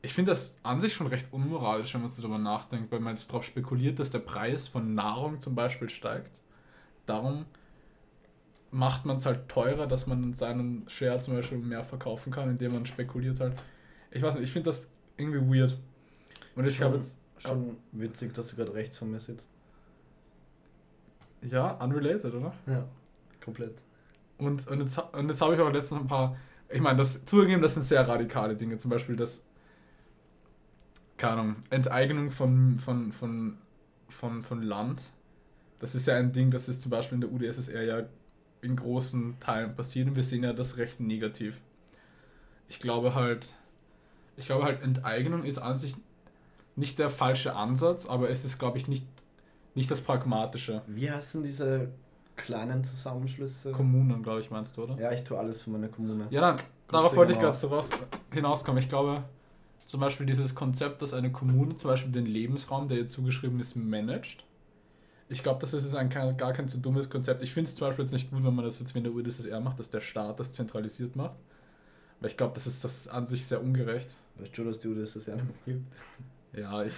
ich finde das an sich schon recht unmoralisch, wenn man so darüber nachdenkt, weil man jetzt darauf spekuliert, dass der Preis von Nahrung zum Beispiel steigt. Darum macht man es halt teurer, dass man seinen Share zum Beispiel mehr verkaufen kann, indem man spekuliert halt. Ich weiß nicht, ich finde das irgendwie weird. Und ich habe jetzt, Schon witzig, dass du gerade rechts von mir sitzt. ja, unrelated, oder? Ja. Komplett. Und, und jetzt, und jetzt habe ich auch letztens ein paar, ich meine, das zugegeben, das sind sehr radikale Dinge. Zum Beispiel das, keine Ahnung, Enteignung von, von, von, von, von Land. Das ist ja ein Ding, das ist zum Beispiel in der UdSSR ja in großen Teilen passiert und wir sehen ja das recht negativ. Ich glaube halt, ich glaube halt, Enteignung ist an sich nicht der falsche Ansatz, aber es ist, glaube ich, nicht, nicht das Pragmatische. Wie heißen diese kleinen Zusammenschlüsse? Kommunen, glaube ich, meinst du, oder? ja, ich tue alles für meine Kommune. Ja, dann, Grüße darauf wollte ich gerade so raus, hinauskommen. Ich glaube, zum Beispiel dieses Konzept, dass eine Kommune zum Beispiel den Lebensraum, der ihr zugeschrieben ist, managt. Ich glaube, das ist jetzt ein, gar kein so dummes Konzept. Ich finde es zum Beispiel jetzt nicht gut, wenn man das jetzt wie in der UdSSR macht, dass der Staat das zentralisiert macht. Weil ich glaube, das ist das an sich sehr ungerecht. Weißt du, dass das ja nicht mehr gibt? Ja, ich,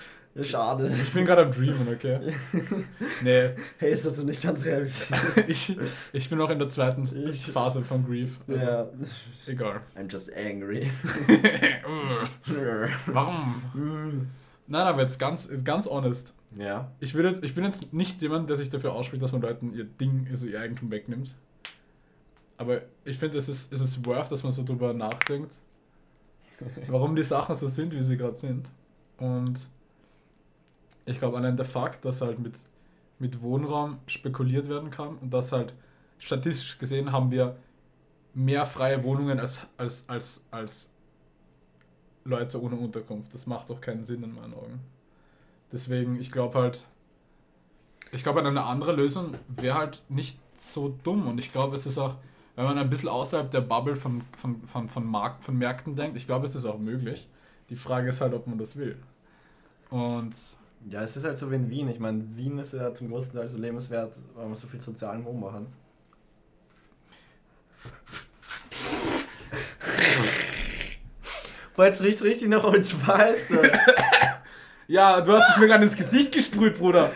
schade. ich bin gerade am Dreamen, okay? <laughs> Nee, Hey, ist das so nicht ganz realisiert? <laughs> ich, ich bin noch in der zweiten Phase von Grief. Also, ja. Egal. I'm just angry. <laughs> Warum? Mm. Nein, aber jetzt ganz, ganz honest. ja. Ich, will jetzt, ich bin jetzt nicht jemand, der sich dafür ausspricht, dass man Leuten ihr Ding, also ihr Eigentum wegnimmt. Aber ich finde, es ist, es ist worth, dass man so drüber nachdenkt, warum die Sachen so sind, wie sie gerade sind. Und ich glaube, allein der Fakt, dass halt mit, mit Wohnraum spekuliert werden kann und dass halt statistisch gesehen haben wir mehr freie Wohnungen als, als, als, als Leute ohne Unterkunft. Das macht doch keinen Sinn in meinen Augen. Deswegen, ich glaube halt, ich glaube, eine andere Lösung wäre halt nicht so dumm. Und ich glaube, es ist auch, wenn man ein bisschen außerhalb der Bubble von, von, von, von, Markt, von Märkten denkt, ich glaube, es ist auch möglich. Die Frage ist halt, ob man das will. Und Ja, es ist halt so wie in Wien. Ich meine, Wien ist ja zum großen Teil so lebenswert, weil wir so viel sozialen Wohnbau haben. Boah, jetzt riecht richtig nach Spice. <laughs> Ja, du hast es mir gerade ins Gesicht gesprüht, Bruder.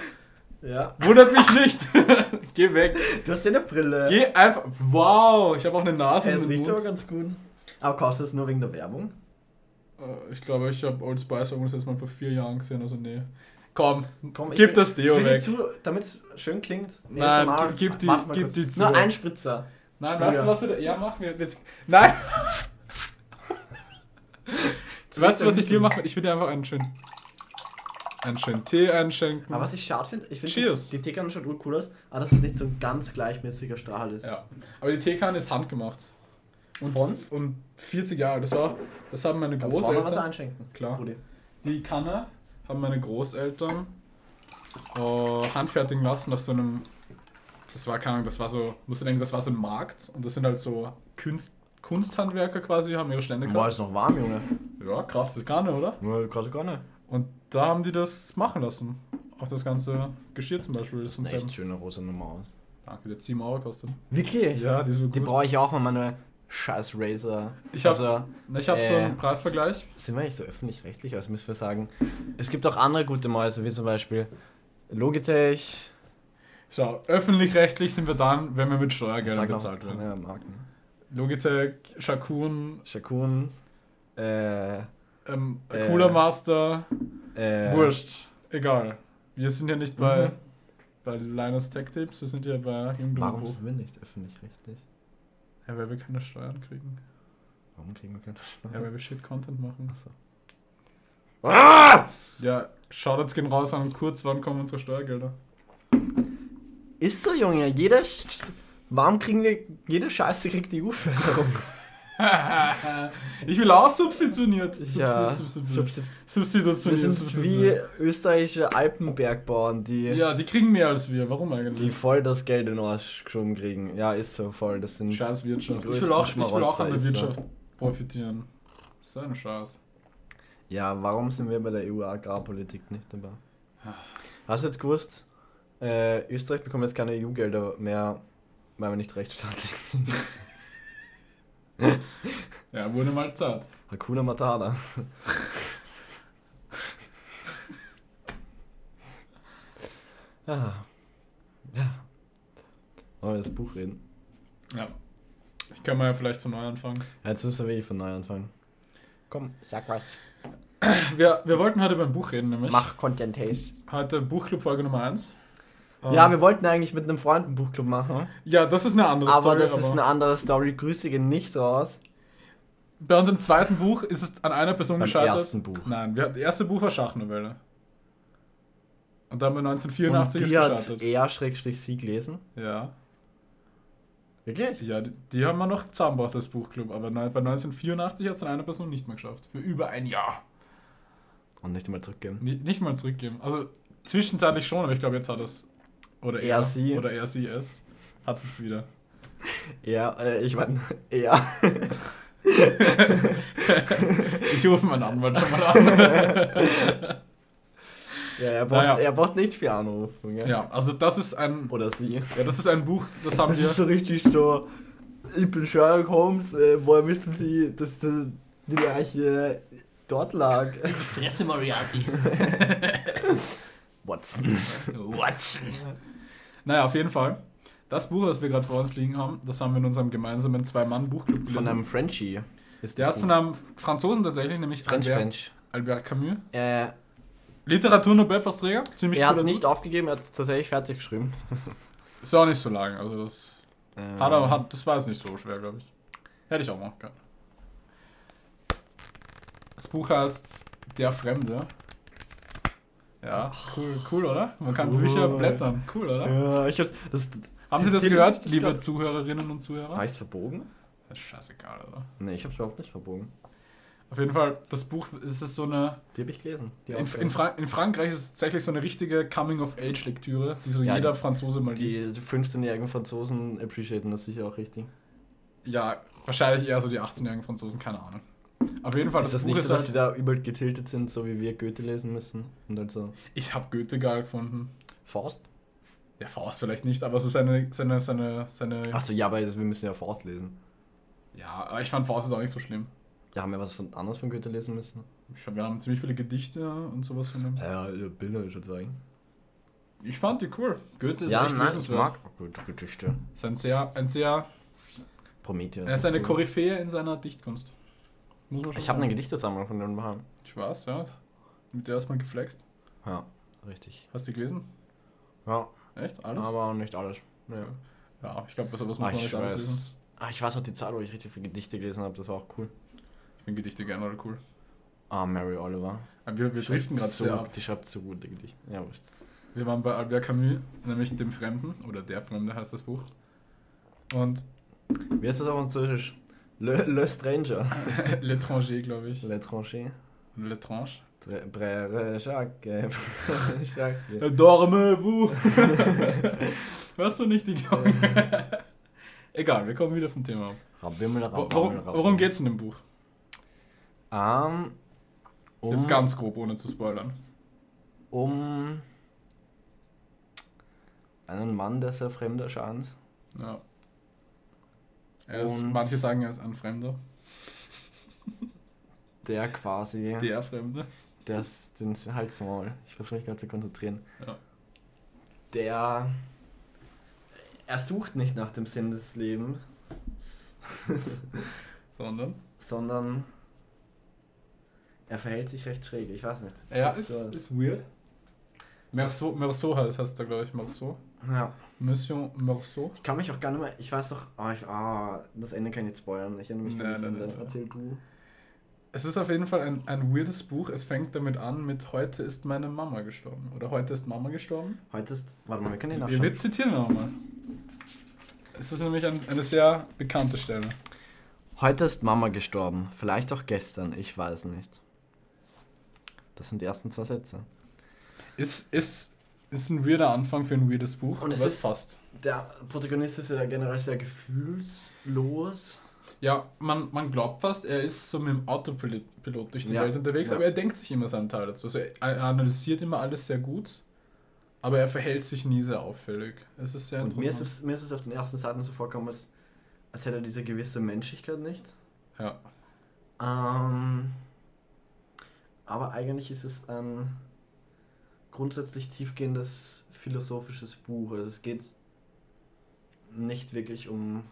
ja. Wundert mich nicht. <laughs> Geh weg. Du hast ja eine Brille. Geh einfach. Wow, ich habe auch eine Nase es im riecht aber ganz gut. Aber kostet es nur wegen der Werbung? Äh, Ich glaube, ich habe Old Spice irgendwas jetzt mal vor vier Jahren gesehen, also nee. Komm, Komm, Gib will- das Deo weg. Damit es schön klingt. Nein, ASMR. gib- die- gib kurz. die zu. Nur ein Spritzer. Nein, weißt du, was wir da. Ja, machen wir jetzt. Nein! <laughs> weißt du, was ich dir mache? Ich will dir einfach einen schönen. Einen schönen Tee einschenken. Aber was ich schade finde, ich finde die, die Teekanne schaut gut cool aus, aber dass es nicht so ein ganz gleichmäßiger Strahl ist. Ja. Aber die Teekanne ist handgemacht. Und, Von? Und 40 Jahre. Das war. Das haben meine Kannst mal was Großeltern. einschenken? Klar. Rudi. Die Kanne haben meine Großeltern äh, handfertigen lassen aus so einem. Das war keine Ahnung, das war so, musst du denken, das war so ein Markt und das sind halt so Kunst, Kunsthandwerker quasi, haben ihre Stände Boah, gehabt. ist noch warm, Junge. Ja, krass, das Kanne, oder? Ja, gar nicht. Und da haben die das machen lassen. Auch das ganze Geschirr zum Beispiel ist zum Eine echt schöne rosa Nummer aus. Danke, der 7 Euro kostet. Wirklich? Ja, die ist so Die gut. brauche ich auch mal, meine scheiß Razer. Ich hab- also, Ich habe so Äh. einen Preisvergleich. sind wir eigentlich so öffentlich-rechtlich? Also müssen wir sagen, es gibt auch andere gute Mäuse, wie zum Beispiel Logitech. Schau, öffentlich-rechtlich sind wir dann, wenn wir mit Steuergeldern bezahlt werden. keine Marken. Logitech, Shakun, Shakun, äh, ähm, Äh. Cooler Master, äh, Wurscht, egal. Wir sind ja nicht bei, Mhm. bei Linus Tech Tips, wir sind ja bei Jung Warum sind wir nicht öffentlich-rechtlich? Ja, weil wir keine Steuern kriegen. Warum kriegen wir keine Ja, Steuern? weil wir Shit-Content machen. Achso. Ja, Shoutouts gehen raus an kurz, wann kommen unsere Steuergelder? Ist so, Junge. Jeder. St- Warum kriegen wir. Jede Scheiße kriegt die EU-Förderung. <laughs> ich will auch substituiert. Ja, Substituiert. Substit- Substitution. Wir sind wie österreichische Alpenbergbauern, die, Ja, die kriegen mehr als wir. Warum eigentlich? die voll das Geld in den Arsch geschoben kriegen. Ja, ist so voll. Das sind. Scheiß Wirtschaft. Ich will auch, ich will auch an der ist so. Wirtschaft profitieren. So ein Scheiß. Ja, warum sind wir bei der EU-Agrarpolitik nicht dabei? Ah. Hast du jetzt gewusst, äh, Österreich bekommt jetzt keine EU-Gelder mehr, weil wir nicht rechtsstaatlich sind. <laughs> Ja, wurde mal Zeit. Hakuna Matata. ah. Ja. Wollen wir das Buch reden? Ja. Ich kann mal ja vielleicht von neu anfangen. Ja, jetzt müssen wir wirklich von neu anfangen. Komm, sag was. Wir, wir wollten heute beim Buch reden, nämlich. Mach Content Taste. Heute Buchclub Folge Nummer 1. Ja, wir wollten eigentlich mit einem Freund einen Buchclub machen. ja, das ist eine andere aber Story. das ist eine andere Story. Grüße gehen nicht raus. Bei unserem zweiten Buch ist es an einer Person Beim gescheitert. ersten Buch. Nein, wir, das erste Buch war Schachnovelle. Und dann bei 1984 Und ist die hat gescheitert. er Schrägstrich sie gelesen. Ja. Wirklich? Ja, die, die haben wir noch zusammengebracht als Buchclub, aber bei 1984 hat es dann eine Person nicht mehr geschafft. Für über ein Jahr. Und nicht einmal zurückgeben. Ni- nicht mal zurückgeben. Also zwischenzeitlich schon, aber ich glaube, jetzt hat es. Oder Er, sie. Oder er, sie, es. Hat es jetzt wieder. <laughs> Ja, äh, ich meine, er. <laughs> <laughs> Ich rufe meinen Anwalt schon mal an. Ja, er braucht, Naja. er braucht nicht viel Anrufung, ja? ja, also das ist ein. Oder sie. Ja, das ist ein Buch, das haben Das wir. ist so richtig so, ich bin Sherlock Holmes, äh, woher wissen Sie, dass die, die Leiche dort lag? Die Fresse, Moriarty. Watson. Watson. Naja, auf jeden Fall. Das Buch, das wir gerade vor uns liegen haben, das haben wir in unserem gemeinsamen Zwei-Mann-Buchclub gelesen. Von einem Frenchie. Ist Der ist von einem Franzosen tatsächlich, nämlich French Albert, French. Albert Camus. Äh, Literatur-Nobelpreisträger, ziemlich er hat nicht Dude. aufgegeben, er hat tatsächlich fertig geschrieben. <laughs> Ist auch nicht so lang, also das Ähm, hat er, hat, das war jetzt nicht so schwer, glaube ich. Hätte ich auch machen können. Das Buch heißt Der Fremde. Ja, cool, cool, oder? Man kann Cool. Bücher blättern. Cool, oder? Ja, ich hab's. Das, Haben Sie das gehört, das liebe. Zuhörerinnen und Zuhörer? Habe ich's verbogen? Das ist scheißegal, oder? Nee, ich hab's überhaupt nicht verbogen. Auf jeden Fall, das Buch ist es so eine. Die habe ich gelesen. Die In, in, Frank in Frankreich ist es tatsächlich so eine richtige Coming-of-Age-Lektüre, die so Ja, jeder die- Franzose mal die liest. 15-jährigen Franzosen appreciaten das sicher auch richtig. Ja, wahrscheinlich eher so die 18-jährigen Franzosen, keine Ahnung. Auf jeden Fall, Ist das Buch nicht so, dass halt- die da übel getiltet sind, so wie wir Goethe lesen müssen? Und halt so Ich habe Goethe geil gefunden. Faust? Ja, Faust vielleicht nicht, aber so seine, seine, seine, seine. Achso, ja, aber wir müssen ja Faust lesen. Ja, aber ich fand Faust ist auch nicht so schlimm. Ja, haben wir was von anderes von Goethe lesen müssen? Ich, wir haben ziemlich viele Gedichte und sowas von dem. Ja, ja Bilder, ich würde sagen. Ich fand die cool. Goethe ist Ja, echt nein, ich lesenswert. mag auch gute Gedichte. Ist ein sehr, ein sehr, Prometheus. er ist eine cool. Koryphäe in seiner Dichtkunst. Ich habe eine. Gedichtesammlung von dem daheim. Ich weiß, ja. Mit der erstmal geflext. Ja, richtig. Hast du die gelesen? Ja, Echt? Alles? aber nicht alles. Ja. ja, ich glaube, sowas muss Ah, man ich, nicht alles lesen. weiß, ah, ich weiß noch die Zeit, wo ich richtig viele Gedichte gelesen habe, das war auch cool. Ich finde Gedichte generell cool. Ah, Mary Oliver. Aber wir, wir driften gerade so, sehr ab. Die schreibt so gute Gedichte. Ja, wurscht. Wir waren bei Albert Camus, nämlich dem Fremden, oder der Fremde heißt das Buch. Und Wie heißt das auf Französisch? Le, Le Stranger. <laughs> L'étranger, glaube ich. L'étranger. L'étrange. Tre- Brère Jacques. <laughs> Jacques. Dormez-vous! <laughs> Hörst du nicht die Glocken? Egal, wir kommen wieder vom Thema ab. Rabimmel, rabimmel, Worum, worum geht's in dem Buch? Ähm, um, Jetzt ganz grob, ohne zu spoilern. um einen Mann, der sehr fremd erscheint. Ja. Er ist, Und- manche sagen, er ist ein Fremder. Der quasi, Der Fremde. der ist den Hals mal. Ich versuche mich gerade zu konzentrieren. Ja. Der, er sucht nicht nach dem Sinn des Lebens, <laughs> Sondern. sondern er verhält sich recht schräg. Ich weiß nicht. Ja, ist, ist weird. Merceau, Merceau heißt, heißt er, glaube ich, Merceau. ja. Monsieur Merceau. Ich kann mich auch gar nicht mehr. Ich weiß doch. Ah, ich, ah das Ende kann ich nicht spoilern. Ich erinnere mich gar nicht nein, an nein. Erzähl du. Es ist auf jeden Fall ein, ein weirdes Buch. Es fängt damit an mit Heute ist meine Mama gestorben. Oder Heute ist Mama gestorben. Heute ist. Warte mal, wir können den nachschauen. wir zitieren ihn nochmal. Es ist nämlich ein, eine sehr bekannte Stelle. Heute ist Mama gestorben. Vielleicht auch gestern. Ich weiß nicht. Das sind die ersten zwei Sätze. Ist, ist, ist ein weirder Anfang für ein weirdes Buch, Und es ist- passt. Der Protagonist ist ja generell sehr gefühlslos. Ja, man, man glaubt fast, er ist so mit dem Autopilot Pilot durch die Ja, Welt unterwegs, ja. aber er denkt sich immer seinen Teil dazu. Also er er analysiert immer alles sehr gut, aber er verhält sich nie sehr auffällig. Es ist sehr Und mir ist, interessant. es, mir ist es auf den ersten Seiten so vorgekommen, als, als hätte er diese gewisse Menschlichkeit nicht. Ja. Ähm, aber eigentlich ist es ein grundsätzlich tiefgehendes philosophisches Buch. Also es geht nicht wirklich um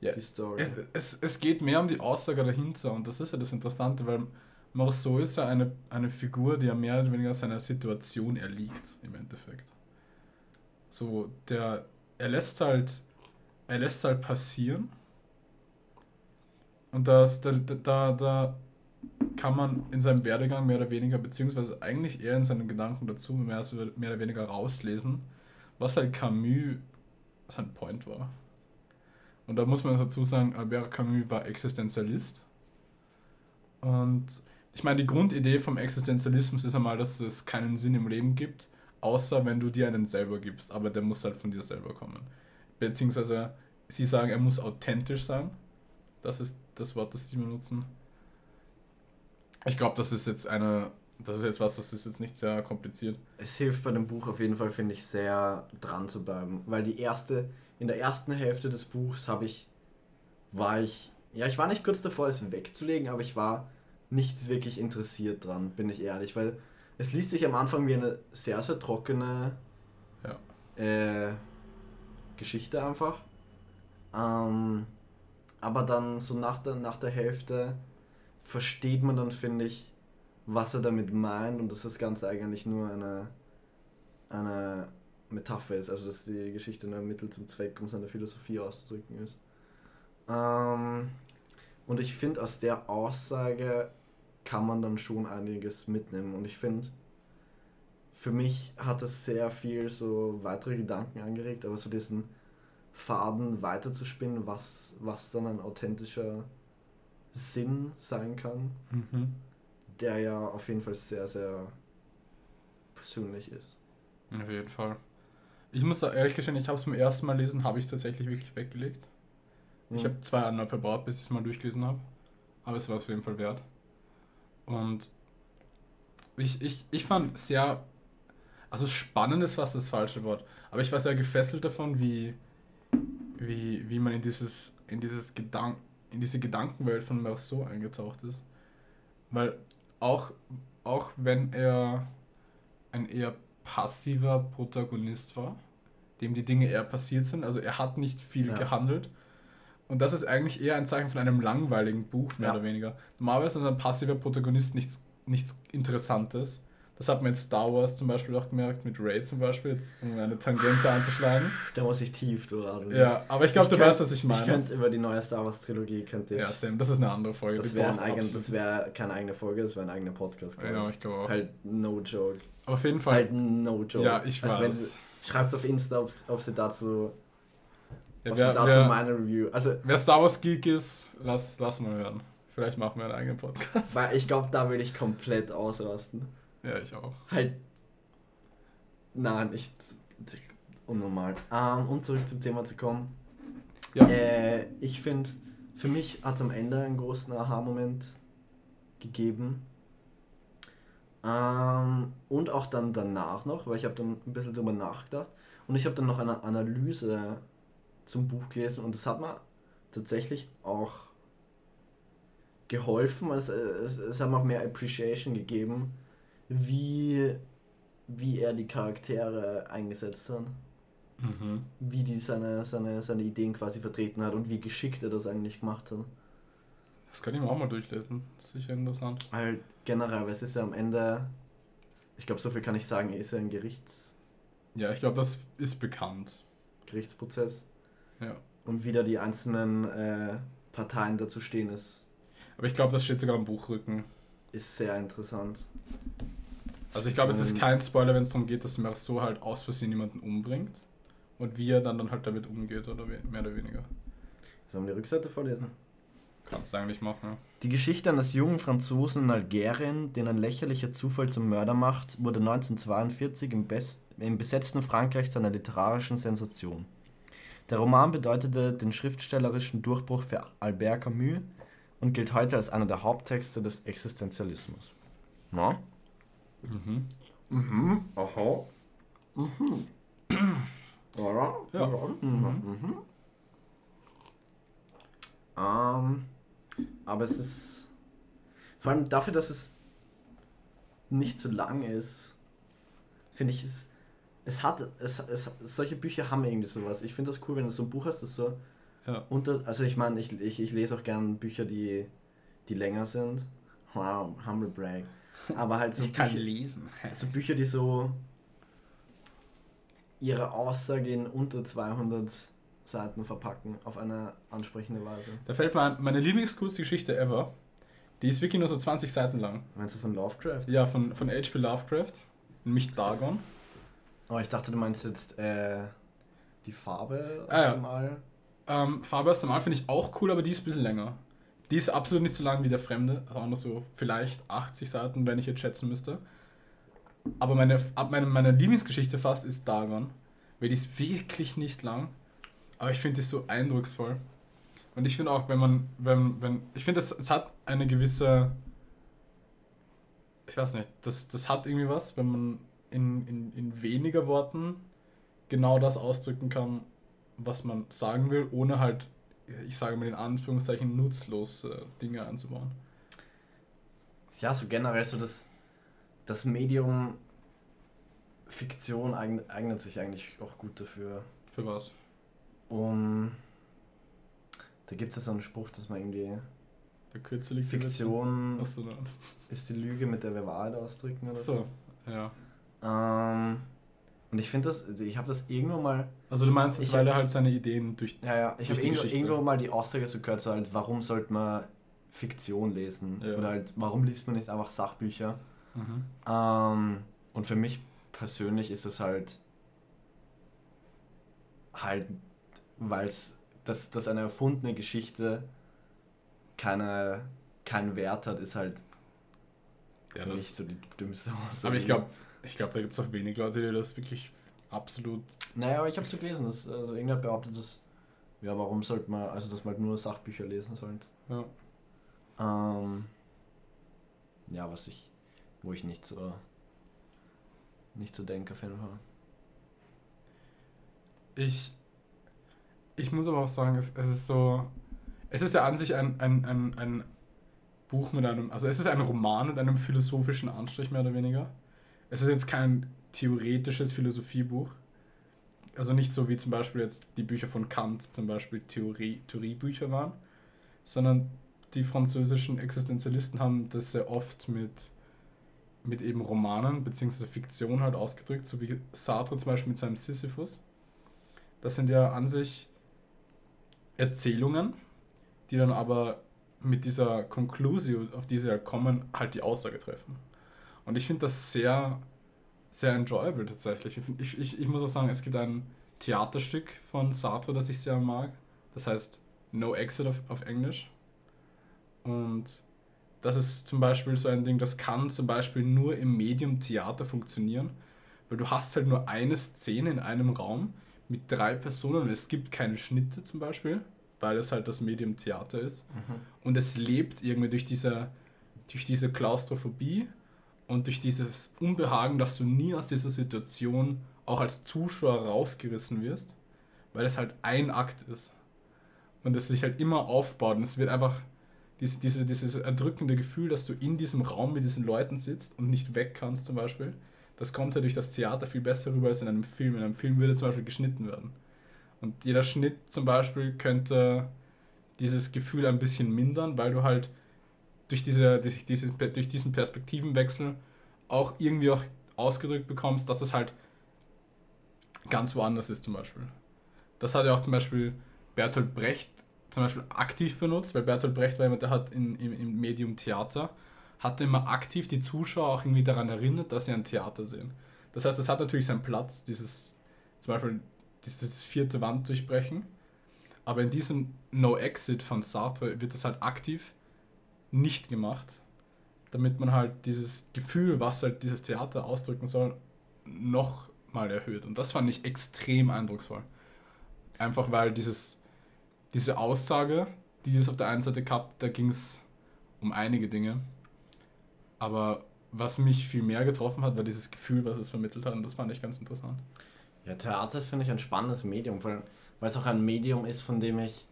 Ja, die Story. Es, es, es geht mehr um die Aussage dahinter und das ist ja das Interessante, weil Marceau ist ja eine, eine Figur, die ja mehr oder weniger seiner Situation erliegt, im Endeffekt. So, der, er lässt halt, er lässt halt passieren und das, da, da, da kann man in seinem Werdegang mehr oder weniger, beziehungsweise eigentlich eher in seinen Gedanken dazu mehr, mehr oder weniger rauslesen, was halt Camus sein Point war. Und da muss man dazu sagen, Albert Camus war Existenzialist. Und ich meine, die Grundidee vom Existenzialismus ist einmal, dass es keinen Sinn im Leben gibt, außer wenn du dir einen selber gibst. Aber der muss halt von dir selber kommen. Beziehungsweise, sie sagen, er muss authentisch sein. Das ist das Wort, das sie benutzen. Ich glaube, das ist jetzt eine, das ist jetzt was, das ist jetzt nicht sehr kompliziert. Es hilft bei dem Buch auf jeden Fall, finde ich, sehr dran zu bleiben. Weil die erste, in der ersten Hälfte des Buchs habe ich, war ich, ja, ich war nicht kurz davor, es wegzulegen, aber ich war nicht wirklich interessiert dran, bin ich ehrlich. Weil es liest sich am Anfang wie eine sehr, sehr trockene äh, Geschichte einfach. Ähm, aber dann so nach der, nach der Hälfte versteht man dann, finde ich, was er damit meint und dass das Ganze eigentlich nur eine, eine Metapher ist, also dass die Geschichte nur ein Mittel zum Zweck, um seine Philosophie auszudrücken ist. Ähm, und ich finde, aus der Aussage kann man dann schon einiges mitnehmen und ich finde, für mich hat es sehr viel so weitere Gedanken angeregt, aber so diesen Faden weiterzuspinnen, was, was dann ein authentischer Sinn sein kann, der ja auf jeden Fall sehr, sehr persönlich ist. Auf jeden Fall. Ich muss da ehrlich gestehen, ich habe es beim ersten Mal lesen, habe ich es tatsächlich wirklich weggelegt. Ich Mhm. habe zwei Anläufe verbraucht, bis ich es mal durchgelesen habe. aber es war auf jeden Fall wert. Und ich, ich, ich fand sehr, also spannend ist fast das falsche Wort, aber ich war sehr gefesselt davon, wie, wie, wie man in dieses, in dieses Gedank, in diese Gedankenwelt von Marceau eingetaucht ist. Weil auch, auch wenn er ein eher passiver Protagonist war, dem die Dinge eher passiert sind, also er hat nicht viel Ja. gehandelt. Und das ist eigentlich eher ein Zeichen von einem langweiligen Buch, mehr Ja. oder weniger. Normalerweise ist ein passiver Protagonist nichts, nichts Interessantes. Das hat man in Star Wars zum Beispiel auch gemerkt, mit Ray zum Beispiel, jetzt um eine Tangente anzuschlagen. Da muss ich tief, du Adel. Ja, aber ich glaube, du könnt- weißt, was ich meine. Ich könnte über die neue Star Wars Trilogie, könnte ich. ja, Sam, das ist eine andere Folge. das wäre wäre keine eigene Folge, das wäre ein eigener Podcast. Ja, ich. ich glaube auch. Halt no joke. Aber auf jeden Fall. Halt no joke. ja, ich Also wenn weiß. du- Schreibt auf Insta, auf, auf sie dazu, Ja, wer, sie dazu wer, meine Review. Also, wer Star Wars Geek ist, lass, lass mal hören. Vielleicht machen wir einen eigenen Podcast. weil ich glaube, da würde ich komplett ausrasten. Ja, ich auch. Halt. Nein, nicht unnormal. Ähm, um zurück zum Thema zu kommen. Ja. Äh, ich finde, für mich hat es am Ende einen großen Aha-Moment gegeben. Ähm, und auch dann danach noch, weil ich habe dann ein bisschen drüber nachgedacht. Und ich habe dann noch eine Analyse zum Buch gelesen und das hat mir tatsächlich auch geholfen. Es, es, es hat mir auch mehr Appreciation gegeben, wie, wie er die Charaktere eingesetzt hat Mhm. wie die seine, seine, seine Ideen quasi vertreten hat und wie geschickt er das eigentlich gemacht hat. Das kann ich mir auch mal durchlesen. Das ist sicher interessant. Halt generell, weil es ist ja am Ende, ich glaube, so viel kann ich sagen, er ist ja ein Gerichts, Ja, ich glaube, das ist bekannt. Gerichtsprozess. Ja. Und wie da die einzelnen äh, Parteien dazu stehen, ist, Aber ich glaube, das steht sogar am Buchrücken. Ist sehr interessant. Also ich glaube, es ist ein- kein Spoiler, wenn es darum geht, dass Marceau halt aus Versehen jemanden umbringt. Und wie er dann, dann halt damit umgeht, oder mehr oder weniger. Sollen wir die Rückseite vorlesen? Kannst du eigentlich machen, ja. Die Geschichte eines jungen Franzosen in Algerien, den ein lächerlicher Zufall zum Mörder macht, wurde 1942 im, Best im besetzten Frankreich zu einer literarischen Sensation. Der Roman bedeutete den schriftstellerischen Durchbruch für Albert Camus und gilt heute als einer der Haupttexte des Existenzialismus. Na? Mhm. Mhm. Aha. Mhm. <clears throat> Ja. Ja. Mhm. Mhm. Ähm, aber es ist vor allem dafür, dass es nicht zu lang ist, finde ich es. Es hat, es, es, solche Bücher haben irgendwie sowas. Ich finde das cool, wenn du so ein Buch hast, das so Ja. unter, also ich meine, ich, ich, ich lese auch gerne Bücher, die, die länger sind. Wow, humble brag. Aber halt so Bücher, lesen. so Bücher, die so ihre Aussage in unter 200 Seiten verpacken auf eine ansprechende Weise. Da fällt mir ein, meine Lieblingskurzgeschichte ever. Die ist wirklich nur so 20 Seiten lang. Meinst du von Lovecraft? Ja, von, von H.P. Lovecraft. Nämlich Dagon. Oh, ich dachte, du meinst jetzt äh, die Farbe aus Ah, ja. dem All. Ähm, Farbe aus Mal finde ich auch cool, aber die ist ein bisschen länger. Die ist absolut nicht so lang wie der Fremde. Waren nur so vielleicht 80 Seiten, wenn ich jetzt schätzen müsste. Aber meine, meine, meine Lieblingsgeschichte fast ist Dagon. Weil die ist wirklich nicht lang. Aber ich finde die so eindrucksvoll. Und ich finde auch, wenn man, wenn, wenn, ich finde, es, es hat eine gewisse, ich weiß nicht, das, das hat irgendwie was, wenn man in, in, in weniger Worten genau das ausdrücken kann, was man sagen will, ohne halt, ich sage mal in Anführungszeichen, nutzlose Dinge einzubauen. Ja, so generell so das, das Medium Fiktion eign- eignet sich eigentlich auch gut dafür. Für was? Um. Da gibt es ja so einen Spruch, dass man irgendwie. Der die Fiktion ist die Lüge, mit der wir Wahrheit ausdrücken oder So, ja. so. Ähm, und ich finde das, also ich habe das irgendwo mal. Also du meinst jetzt, Ich- weil er halt seine Ideen durch... Ja, ja, ich habe irgendwo, irgendwo mal die Aussage so gehört, so halt, warum sollte man Fiktion lesen? Ja. Oder halt, warum liest man nicht einfach Sachbücher? Mhm. Ähm, und für mich persönlich ist es halt halt, weil es dass, dass eine erfundene Geschichte keine, keinen Wert hat, ist halt Ja, für das, mich so die dümmste Aussage. aber ich glaube, ich glaub, da gibt es auch wenig Leute, die das wirklich absolut... Naja, aber ich habe so gelesen, dass also irgendwer behauptet, dass ja, warum sollte man, also dass man halt nur Sachbücher lesen sollte. Ja. ja, was ich, wo ich nicht so, nicht so denke auf jeden Fall. Ich, ich muss aber auch sagen, es, es ist so, es ist ja an sich ein, ein, ein, ein Buch mit einem, also es ist ein Roman mit einem philosophischen Anstrich mehr oder weniger. Es ist jetzt kein theoretisches Philosophiebuch. Also nicht so wie zum Beispiel jetzt die Bücher von Kant zum Beispiel Theorie, Theoriebücher waren, sondern die französischen Existenzialisten haben das sehr oft mit, mit eben Romanen bzw. Fiktion halt ausgedrückt, so wie Sartre zum Beispiel mit seinem Sisyphus. Das sind ja an sich Erzählungen, die dann aber mit dieser Conclusio, auf die sie halt kommen, halt die Aussage treffen. Und ich finde das sehr, sehr enjoyable tatsächlich. Ich, ich, ich, muss auch sagen, es gibt ein Theaterstück von Sartre, das ich sehr mag. Das heißt No Exit auf, auf Englisch. Und das ist zum Beispiel so ein Ding, das kann zum Beispiel nur im Medium Theater funktionieren, weil du hast halt nur eine Szene in einem Raum mit drei Personen und es gibt keine Schnitte zum Beispiel, weil es halt das Medium Theater ist. Und es lebt irgendwie durch diese, durch diese Klaustrophobie und durch dieses Unbehagen, dass du nie aus dieser Situation auch als Zuschauer rausgerissen wirst, weil es halt ein Akt ist. Und es sich halt immer aufbaut und es wird einfach diese, diese, dieses erdrückende Gefühl, dass du in diesem Raum mit diesen Leuten sitzt und nicht weg kannst zum Beispiel, das kommt ja durch das Theater viel besser rüber als in einem Film. In einem Film würde zum Beispiel geschnitten werden. Und jeder Schnitt zum Beispiel könnte dieses Gefühl ein bisschen mindern, weil du halt durch, diese, durch, dieses, durch diesen Perspektivenwechsel auch irgendwie auch ausgedrückt bekommst, dass das halt ganz woanders ist zum Beispiel. Das hat ja auch zum Beispiel Bertolt Brecht zum Beispiel aktiv benutzt, weil Bertolt Brecht war jemand, der hat in, im, im Medium Theater, hat immer aktiv die Zuschauer auch irgendwie daran erinnert, dass sie ein Theater sehen. Das heißt, das hat natürlich seinen Platz, dieses zum Beispiel dieses vierte Wand durchbrechen. Aber in diesem No Exit von Sartre wird das halt aktiv nicht gemacht, damit man halt dieses Gefühl, was halt dieses Theater ausdrücken soll, noch mal erhöht. Und das fand ich extrem eindrucksvoll. Einfach weil dieses, diese Aussage, die es auf der einen Seite gab, da ging es um einige Dinge. Aber was mich viel mehr getroffen hat, war dieses Gefühl, was es vermittelt hat. Und das fand ich ganz interessant. Ja, Theater ist, finde ich, ein spannendes Medium, weil weil es auch ein Medium ist, von dem ich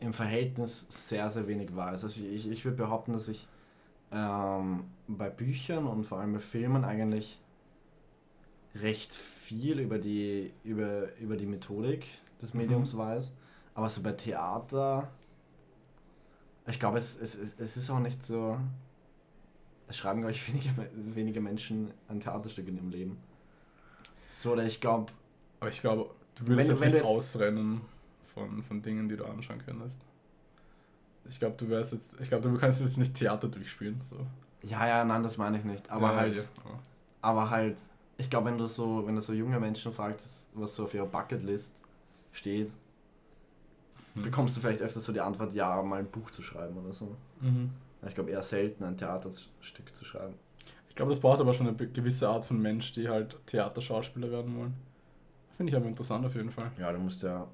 im Verhältnis sehr, sehr wenig weiß. Also ich, ich würde behaupten, dass ich ähm, bei Büchern und vor allem bei Filmen eigentlich recht viel über die, über, über die Methodik des Mediums Mhm. weiß. Aber so bei Theater, ich glaube, es, es, es, es ist auch nicht so. Es schreiben, glaube ich, <laughs> wenige, wenige Menschen ein Theaterstück in ihrem Leben. So, oder ich glaube, Aber ich glaube, du würdest Wenn jetzt wenn nicht jetzt- ausrennen von, von Dingen, die du anschauen könntest. Ich glaube, du wärst jetzt, ich glaube, du kannst jetzt nicht Theater durchspielen. So. Ja, ja, nein, das meine ich nicht. Aber Ja, halt, ja, aber- aber halt, ich glaube, wenn du so, wenn du so junge Menschen fragst, was so auf ihrer Bucketlist steht, Hm. bekommst du vielleicht öfters so die Antwort, ja, mal ein Buch zu schreiben oder so. Mhm. Ich glaube eher selten ein Theaterstück zu schreiben. Ich glaube, das braucht aber schon eine gewisse Art von Mensch, die halt Theaterschauspieler werden wollen. Finde ich aber interessant auf jeden Fall. Ja, du musst ja,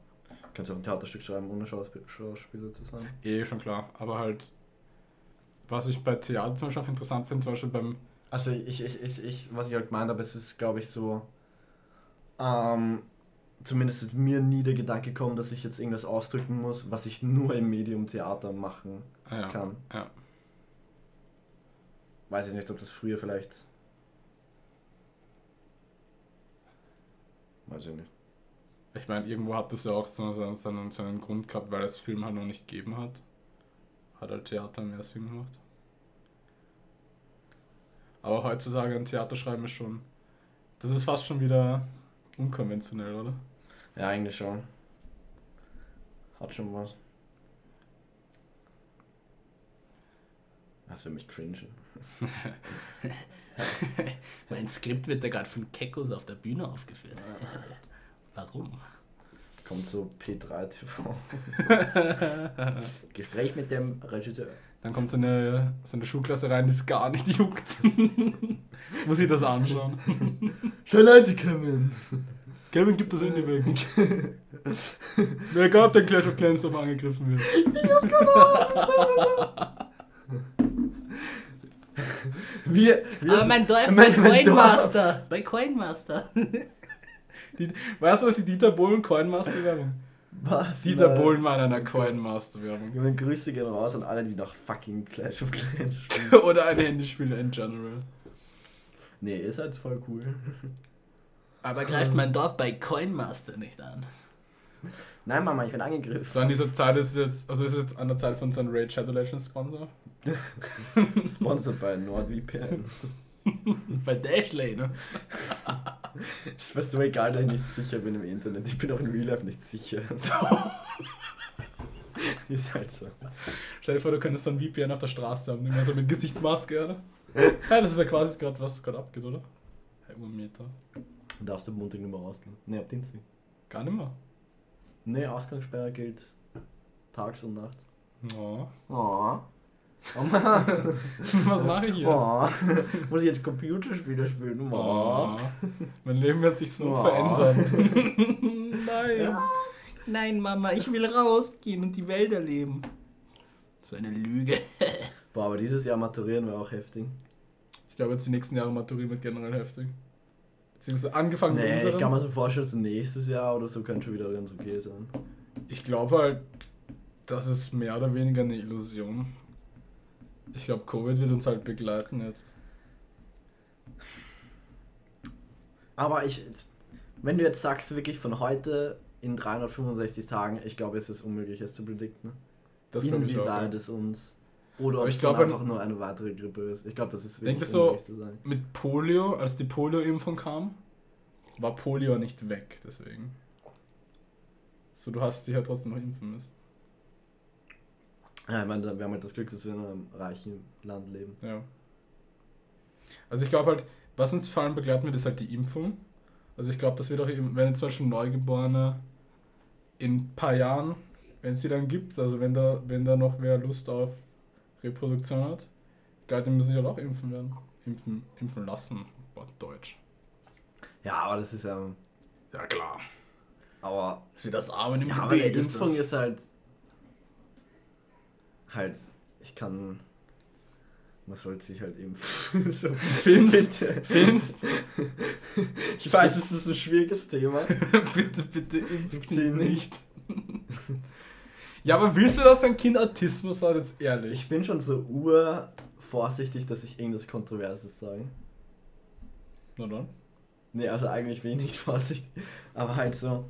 kannst auch ein Theaterstück schreiben, ohne Schauspiel Schauspieler zu sein. Eh, schon klar. Aber halt, was ich bei Theater zum Beispiel auch interessant finde, zum Beispiel beim, Also ich, ich, ich, ich was ich halt gemeint habe, es ist, glaube ich, so, ähm, zumindest ist mir nie der Gedanke gekommen, dass ich jetzt irgendwas ausdrücken muss, was ich nur im Medium Theater machen ah ja, kann. ja. Weiß ich nicht, ob das früher vielleicht. Weiß ich nicht. Ich meine, irgendwo hat das ja auch so seinen, seinen, seinen Grund gehabt, weil es Film halt noch nicht gegeben hat. Hat halt Theater mehr Sinn gemacht. Aber heutzutage ein Theater schreiben ist schon. Das ist fast schon wieder unkonventionell, oder? Ja, eigentlich schon. Hat schon was. Das für mich cringe. <laughs> Mein Skript wird da gerade von Kekos auf der Bühne aufgeführt. <laughs> Warum? Kommt so P3 TV. <laughs> Gespräch mit dem Regisseur. Dann kommt so eine, so eine Schulklasse rein, die es gar nicht juckt. <laughs> Muss ich das anschauen. <laughs> Schön leise kommen. Kevin gibt das Handy weg. Wer gab der Clash of Clans aber angegriffen wird? Wir, wir Aber mein Dorf bei Mein- mein Coinmaster. Bei Coinmaster. Die, weißt du noch die Dieter Bohlen Coinmaster-Werbung? Was? Dieter Nein. Bohlen war in einer Coinmaster-Werbung. Junge, Grüße gehen raus an alle, die noch fucking Clash of Clans spielen. <laughs> Oder ein Handyspiel in general. nee, ist halt voll cool. Aber greift mein Dorf bei Coinmaster nicht an. Nein, Mama, ich bin angegriffen. So an dieser Zeit ist es jetzt, also ist es jetzt an der Zeit von so einem Raid Shadow Legends Sponsor. <laughs> Sponsored bei NordVPN. <laughs> Bei Dashlane. Es war so egal, dass ich nicht sicher bin im Internet. Ich bin auch in Real Life nicht sicher. <laughs> ist halt so. Stell dir vor, du könntest ein VPN auf der Straße haben, immer so mit Gesichtsmaske, oder? Ja, das ist ja quasi gerade, was gerade abgeht, oder? Hey, Urmeter. Darfst du Montag nicht mehr rausgehen? Nee, ab Dienstag. Gar nicht mehr. Nee, Ausgangssperre gilt tags und nachts. Oh. Oh. Oh Mann. <laughs> Was mache ich jetzt? Oh. Muss ich jetzt Computerspiele spielen? Oh. Oh. Mein Leben wird sich so Oh. verändern. <laughs> Nein. Nein, Mama, ich will rausgehen und die Welt erleben. So eine Lüge. <laughs> Boah, aber dieses Jahr maturieren wir auch heftig. Ich glaube, jetzt die nächsten Jahre maturieren wird generell heftig. Beziehungsweise angefangen mit Nee, ich unserem. kann mir so vorstellen, so nächstes Jahr oder so könnte schon wieder ganz okay sein. Ich glaube halt, das ist mehr oder weniger eine Illusion. Ich glaube, Covid wird uns halt begleiten jetzt. Aber ich, wenn du jetzt sagst, wirklich von heute in 365 Tagen, ich glaube, es ist unmöglich, es zu predikten. Das auch. ja. Inwieweit es uns. Oder ob es glaube, einfach nur eine weitere Grippe ist. Ich glaube, das ist wirklich das so- unmöglich zu sagen. Mit Polio, als die Polio-Impfung kam, war Polio nicht weg, deswegen. So, du hast dich ja trotzdem noch impfen müssen. Ja, ich meine, wir haben halt das Glück, dass wir in einem reichen Land leben. Ja. Also ich glaube halt, was uns vor allem begleiten wird, ist halt die Impfung. Also ich glaube, das wird auch eben, wenn jetzt zum Beispiel Neugeborene in ein paar Jahren, wenn es die dann gibt, also wenn da, wenn da noch wer Lust auf Reproduktion hat, glaube, die müssen sich halt auch impfen werden. Impfen, impfen lassen. Boah, Deutsch. Ja, aber das ist ja. Ja klar. Aber. Das ist wie das Armen im Ja, aber die Gebet. ist Impfung das. ist halt. Halt. Ich kann. Man sollte sich halt impfen. <laughs> so. Findest, Bitte. findest, Ich weiß, es ist ein schwieriges Thema. <laughs> bitte, bitte impf Sie sie nicht. ja, aber willst du, dass dein Kind Autismus hat, jetzt ehrlich? Ich bin schon so ur vorsichtig, dass ich irgendwas Kontroverses sage. Na dann. Nee, also eigentlich bin ich nicht vorsichtig. Aber halt so.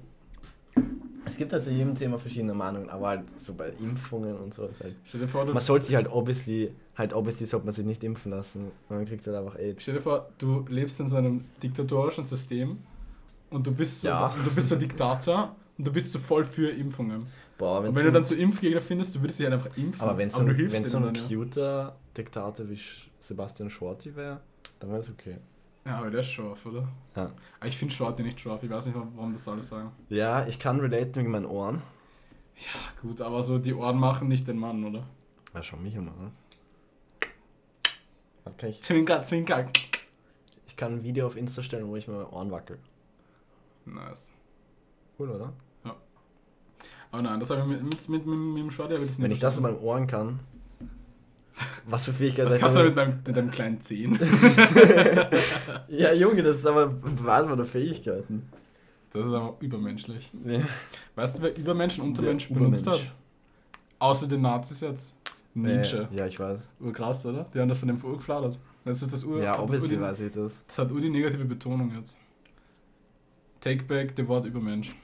Es gibt halt zu jedem Thema verschiedene Meinungen, aber halt so bei Impfungen und so ist halt. Stell dir vor, du, Man sollte sich halt obviously, halt obviously sollte man sich nicht impfen lassen. Man kriegt halt einfach AIDS. stell dir vor, du lebst in so einem diktatorischen System und du bist so, Ja. du bist so Diktator und du bist so voll für Impfungen. Boah, Und wenn du dann so Impfgegner findest, du würdest dich halt einfach impfen. aber wenn so, du ein- hilfst wenn so ein dann, ja. cuter Diktator wie Sebastian Shorty wäre, dann wäre es okay. Ja, aber der ist scharf, oder? Ja. Aber ich finde Schwarze nicht scharf. Ich weiß nicht, warum das alle sagen. Ja, ich kann relate wegen meinen Ohren. Ja, gut, aber so die Ohren machen nicht den Mann, oder? Ja, schau mich immer an. Kann ich, Zwinker, zwinker. ich kann ein Video auf Insta stellen, wo ich meine Ohren wackel. Nice. Cool, oder? Aber nein, das habe ich mit, mit, mit, mit, mit dem Shorty ich das nicht Wenn ich das mit meinen Ohren kann, was für Fähigkeiten Was kannst du mit deinem, mit deinem kleinen Zehen? <laughs> <laughs> Ja, Junge, das ist aber Beweis meiner Fähigkeiten. Das ist aber übermenschlich. Ja. Weißt du, wer Übermenschen und Der Untermenschen benutzt Übermensch. hat? Außer den Nazis jetzt. Nietzsche. Äh, ja, ich weiß. Urkrass, oder? Die haben das von dem urgefladert. Das ist das Ur. Ja, obviously weiß ich das. das hat Ur die negative Betonung jetzt. Take back the Wort Übermensch.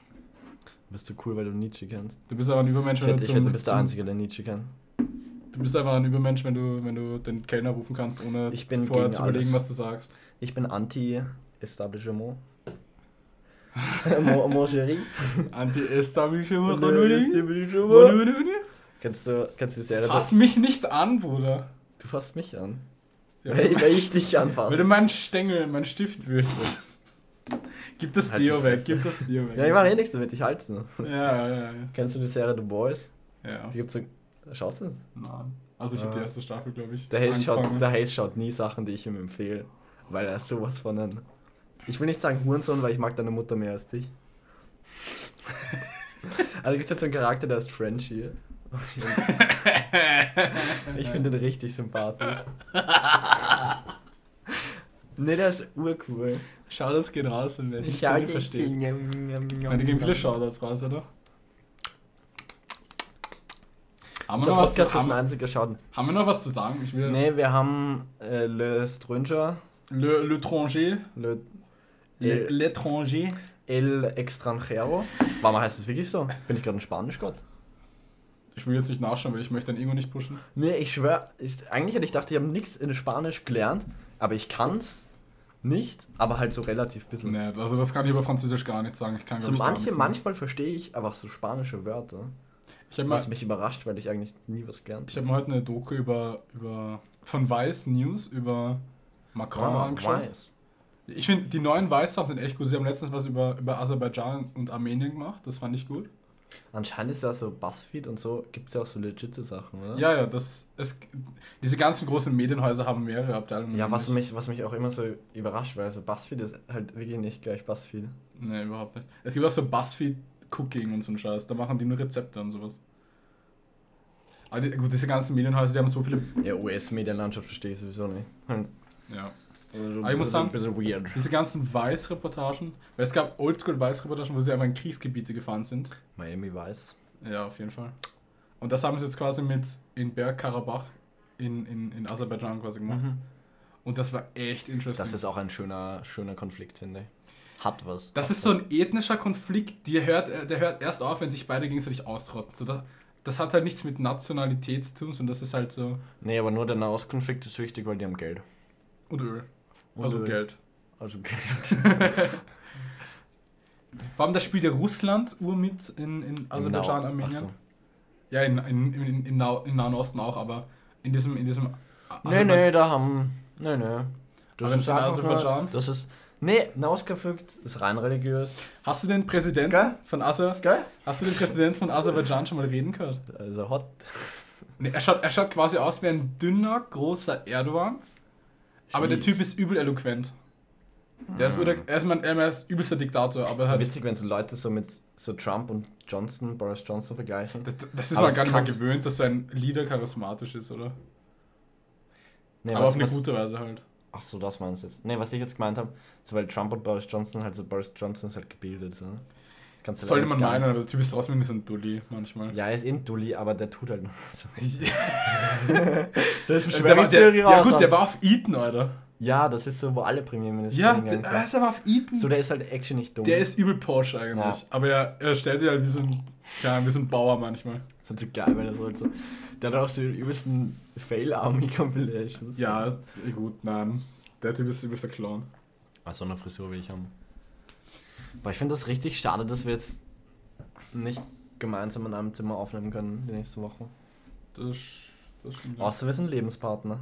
Bist du cool, weil du Nietzsche kennst? Du bist aber ein Übermensch, Ich wenn hätte, du ich zum, hätte, du bist der Einzige, der Nietzsche kennt. Du bist einfach ein Übermensch, wenn du, wenn du den Kellner rufen kannst, ohne vorher zu überlegen, alles. was du sagst. Ich bin anti-Establishment. Mon, mon chéri. Anti-Establishment. Kennst du, kennst du die Serie? Fass mich nicht an, Bruder. Du fasst mich an. Ja, Weil, weil ich dich Wenn du anfasse. meinen Stängel, meinen Stift willst. Gib das Halt die Deo weg, gib das Deo weg. Ja, ich mache eh nichts damit, ich halte es nur. Ja, ja, ja. Kennst du die Serie The Boys? ja. Die gibt's so. Schaust du? Nein. Also ich habe die Ah. erste Staffel, glaube ich. Der Hayes, schaut, der Hayes schaut nie Sachen, die ich ihm empfehle. Weil er sowas von ein. Ich will nicht sagen Hurensohn, weil ich mag deine Mutter mehr als dich. <laughs> also gibt es halt so einen Charakter, der ist Frenchie. Ich finde ihn richtig sympathisch. Ne, der ist urcool. Shoutouts gehen raus wer nicht Schau so dich versteht. Njam, Meine gehen viele. Shoutouts raus, oder? Haben wir, Unser noch was, Podcast zu, ist ein haben, einziger Schaden. haben wir noch was zu sagen? Ich will Ne, wir haben äh, Le Stranger, Le, L'étranger. Le, Le- El, L'étranger. El Extranjero. Warum heißt es wirklich so? Bin ich gerade ein Spanischgott? Ich will jetzt nicht nachschauen, weil ich möchte dein Ego nicht pushen. Ne, ich schwör, ich, eigentlich hätte ich gedacht, ich habe nichts in Spanisch gelernt, aber ich kann's nicht, aber halt so relativ bisschen. Nee, also das kann ich über Französisch gar nicht sagen. Ich kann, So manche, manchmal verstehe ich einfach so spanische Wörter, was mich überrascht, weil ich eigentlich nie was gelernt ich hab mir heute eine Doku über, über von Weiß News über Macron Ah, angeschaut. weiß. Ich finde, die neuen Weiß-Sachen sind echt gut. Sie haben letztens was über, über Aserbaidschan und Armenien gemacht. Das fand ich gut. Anscheinend ist ja so Buzzfeed und so, gibt es ja auch so legitime Sachen, oder? Ja, ja, das, es, diese ganzen großen Medienhäuser haben mehrere Abteilungen. Ja, was mich, was mich auch immer so überrascht, weil so Buzzfeed ist halt wirklich nicht gleich Buzzfeed. Nee, überhaupt nicht. Es gibt auch so Buzzfeed Cooking und so einen Scheiß. Da machen die nur Rezepte und sowas. Aber die, gut, diese ganzen Medienhäuser, die haben so viele. Ja, US-Medienlandschaft verstehe ich sowieso nicht. Hm. Ja. Also, Aber ich muss sagen- ein bisschen weird. Diese ganzen Weiß-Reportagen. Weil es gab Oldschool-Weiß-Reportagen, wo sie einfach in Kriegsgebiete gefahren sind. Miami weiß. Ja, auf jeden Fall. Und das haben sie jetzt quasi mit in Bergkarabach in, in, in Aserbaidschan quasi gemacht. Mhm. Und das war echt interesting. Das ist auch ein schöner, schöner Konflikt, finde ich. Hat was. Das Hat ist so was. ein ethnischer Konflikt, der hört, äh, der hört erst auf, wenn sich beide gegenseitig ausrotten. So, das, das hat halt nichts mit Nationalität zu tun, sondern das ist halt so. Nee, aber nur der Nahostkonflikt ist wichtig, weil die haben Geld. Und Öl. Und also Öl. Geld. Also Geld. <laughs> Vor allem, da spielt ja Russland Ur mit in, in Aserbaidschan, Armenien. So. Ja, in, in, in, in, Nau- im Nahen Osten auch, aber in diesem. In diesem Nee, nee, da haben. Nee, nee. Das Aber ist in Aserbaidschan? nur, Das ist. Nee, Nahostkonflikt ist rein religiös. Hast du den Präsidenten Gell? von Aser, Geil? Hast du den Präsidenten von Aserbaidschan schon mal reden gehört? Also hot. Nee, er schaut, er schaut quasi aus wie ein dünner, großer Erdogan. Aber der. Typ ist übel eloquent. Der ist, übel, er, ist mein, er ist übelster Diktator, aber ist halt, witzig, wenn so Leute so mit so Trump und Johnson, Boris Johnson vergleichen. das, das ist Aber man gar nicht mal gewöhnt, dass so ein Leader charismatisch ist, oder? Nee, aber was- auf eine was- gute Weise halt. Ach so, das meinst du jetzt. Nee, was ich jetzt gemeint habe, so weil Trump und Boris Johnson halt so Boris Johnson ist halt gebildet, so. Kannst du halt Sollte man meinen, aber der Typ ist trotzdem so ein Dulli manchmal. Ja, er ist in Dulli, aber der tut halt nur <laughs> so. Ja, <laughs> so ist der war, der, ja gut, der war auf Eton, Alter. Ja, das ist so, wo alle Premierminister Ja, der, der ist aber auf Eton. So, der ist halt actually nicht dumm. der ist übel Porsche eigentlich. Ja. Aber er, er stellt sich halt wie so ein, Ahnung, wie so ein Bauer manchmal. Das ist halt so geil, weil er so halt so. Der hat auch so die übelsten Fail-Army-Compilations. Ja, gut, nein. Der Typ ist übelster Clown. Also eine Frisur wie ich haben. Aber ich finde das richtig schade, dass wir jetzt nicht gemeinsam in einem Zimmer aufnehmen können die nächste Woche. Das, das stimmt. Außer wir sind Lebenspartner.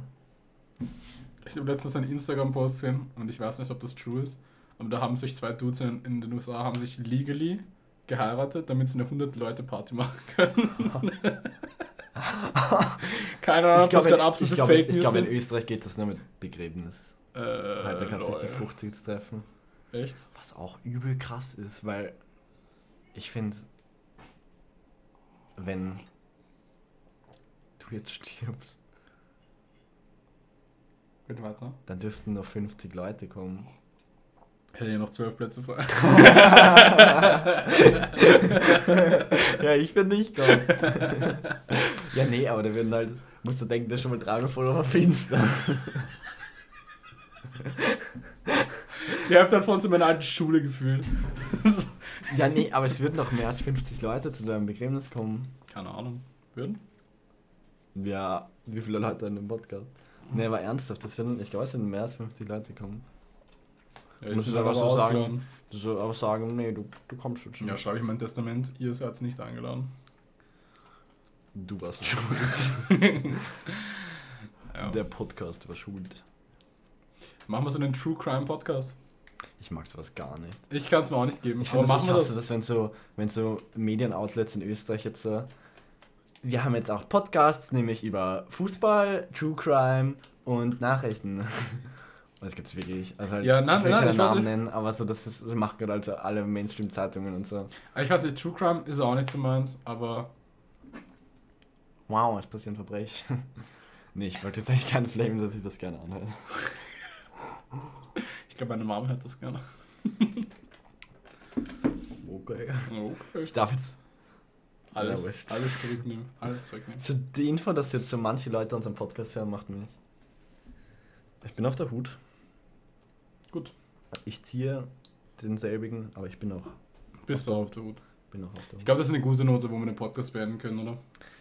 Ich habe letztens einen Instagram-Post gesehen und ich weiß nicht, ob das true ist, aber da haben sich zwei Dudes in, in den USA haben sich legally geheiratet, damit sie eine 100-Leute-Party machen können. <laughs> <laughs> <laughs> Keine Ahnung, das in, absolute ich glaube, Fake ich News glaube, in. Österreich geht das nur mit Begräbnis. Äh, Halt, da kannst du nicht die lol. 50 treffen. Echt? Was auch übel krass ist, weil ich finde, wenn du jetzt stirbst, Bitte weiter. dann dürften nur 50 Leute kommen. Hätte ja noch zwölf Plätze frei. <laughs> <laughs> ja, ich bin nicht kommen. Ja, nee, aber da werden halt, musst du denken, der ist schon mal 300 Follower auf Insta. Die Hälfte davon zu meiner alten Schule gefühlt. ja, nee, aber es würden noch mehr als 50 Leute zu deinem Begräbnis kommen. Keine Ahnung. Würden? Ja, wie viele Leute in dem Podcast? Nee, aber ernsthaft, das würden, ich glaube, es würden mehr als 50 Leute kommen. Ja, Muss ich ich aber so ausgeladen. sagen. Du sollst aber sagen, nee, du, du kommst schon. Ja, schreibe ich mein Testament, ihr seid nicht eingeladen. Du warst schuld. <laughs> Ja. Der Podcast war schuld. Machen wir so einen True Crime Podcast. Ich mag sowas gar nicht. Ich kann es mir auch nicht geben. Ich aber das, machen ich hasse das. das, wenn so, wenn so Medienoutlets in Österreich jetzt so. Wir haben jetzt auch Podcasts, nämlich über Fußball, True Crime und Nachrichten. <laughs> Das gibt's wirklich. Also halt, Ja, nein, ich will nein, keine ich weiß Namen nennen, aber so das, ist, das machen gerade also alle Mainstream-Zeitungen und so. Ich weiß nicht, True Crime ist auch nicht so meins, aber Wow, es passieren Verbrechen. <laughs> nee, ich wollte jetzt eigentlich keinen flamen, dass ich das gerne anhöre. glaube, meine Mama hört das gerne. Okay. Okay. Ich darf jetzt. Alles, alles zurücknehmen. Alles zurücknehmen. So die Info, dass jetzt so manche Leute unseren Podcast hören, macht mich. Ich bin auf der Hut. Gut. Ich ziehe denselbigen, aber ich bin auch, Bist du auf der Hut. Bin auch auf der Ich glaube, das ist eine gute Note, wo wir den Podcast beenden können, oder?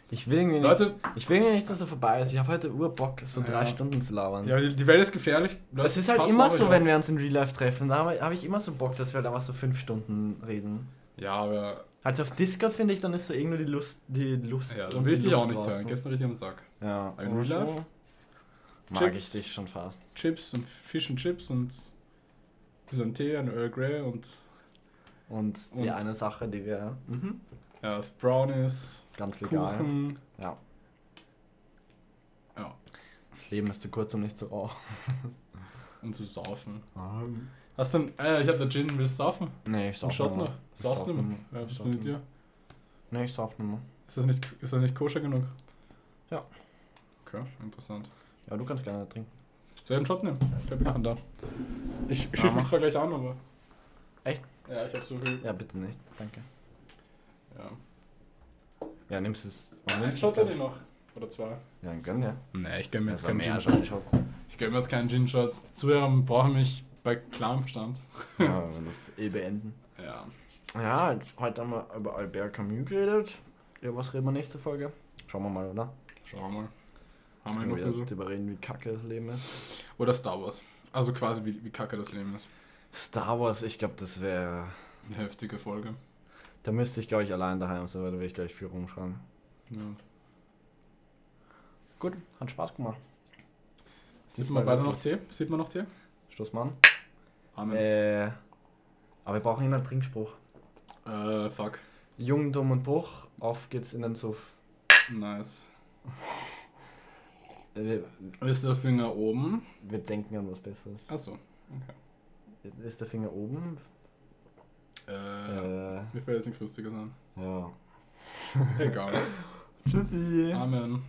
Ich will irgendwie Leute- nicht, ich will irgendwie nicht, dass er vorbei ist. Ich habe heute Urbock, so Ja. drei Stunden zu labern. Ja, die, Welt ist gefährlich. Leute, das ist halt immer auf so, auf. wenn wir uns in Real Life treffen. Da habe hab ich immer so Bock, dass wir da was so fünf Stunden reden. Ja, aber. Also auf Discord finde ich, dann ist so irgendwie die Lust, die Lust Ja, dann will ich dich auch nicht hören. draußen. Gestern richtig am Sack. Ja, in Real Life? mag Chips. ich dich schon fast. Chips und Fish und Chips und. Ein Tee, ein Earl Grey und. Und, die Und- eine Sache, die wir mhm, Ja, das Brownies, ganz legal. Kuchen. Ja. Ja. Das Leben ist zu kurz, um nicht zu rauchen. <laughs> Und zu saufen. Hast du denn. Äh, ich hab da Gin, willst du saufen? Nee, ich sauf mehr. noch? Ich Saufst sauf du nicht mehr. Ja, Ich was mit nicht dir? Nee, ich sauf nicht mehr. Ist das nicht, ist das nicht koscher genug? Ja. Okay, interessant. Ja, du kannst gerne trinken. Soll ich einen Shot nehmen? Ich hab ihn da. Ich Ja, schiff mich mach. zwar gleich an, aber. Echt? Ja, ich hab so viel. Ja, bitte nicht. Danke. Ja. Ja, nimmst es. Einen nimmst Shot hätte ich noch. Oder zwei. Ja, dann gönn ja. Nee, ich gönn mir jetzt keinen als ein Shot. Ich gönn mir jetzt keinen Gin-Shot. Die Zuhörer brauchen mich bei klarem Verstand. Ja, wenn das eh beenden. Ja. Ja, heute haben wir über Albert Camus geredet. Ja, was reden wir nächste Folge? Schauen wir mal, oder? Schauen wir mal. Haben wir noch wir drüber reden, wie kacke das Leben ist. Oder Star Wars. Also quasi wie, wie kacke das Leben ist. Star Wars, ich glaube, das wäre. Eine heftige Folge. Da müsste ich, glaube ich, allein daheim sein, weil da will ich gleich viel rumschreiben. Ja. Gut, hat Spaß gemacht. Sieht man beide noch Tee? Sieht man noch Tee? Stoß mal an. Amen. Äh, aber wir brauchen immer einen Trinkspruch. Äh, fuck. Jung, dumm und Bruch, auf geht's in den Suff. Nice. Ist der Finger oben? wir denken an was Besseres. Achso. Okay. Ist der Finger oben? Äh, Äh, mir fällt jetzt nichts Lustiges an. ja. Egal. <laughs> Tschüssi. Amen.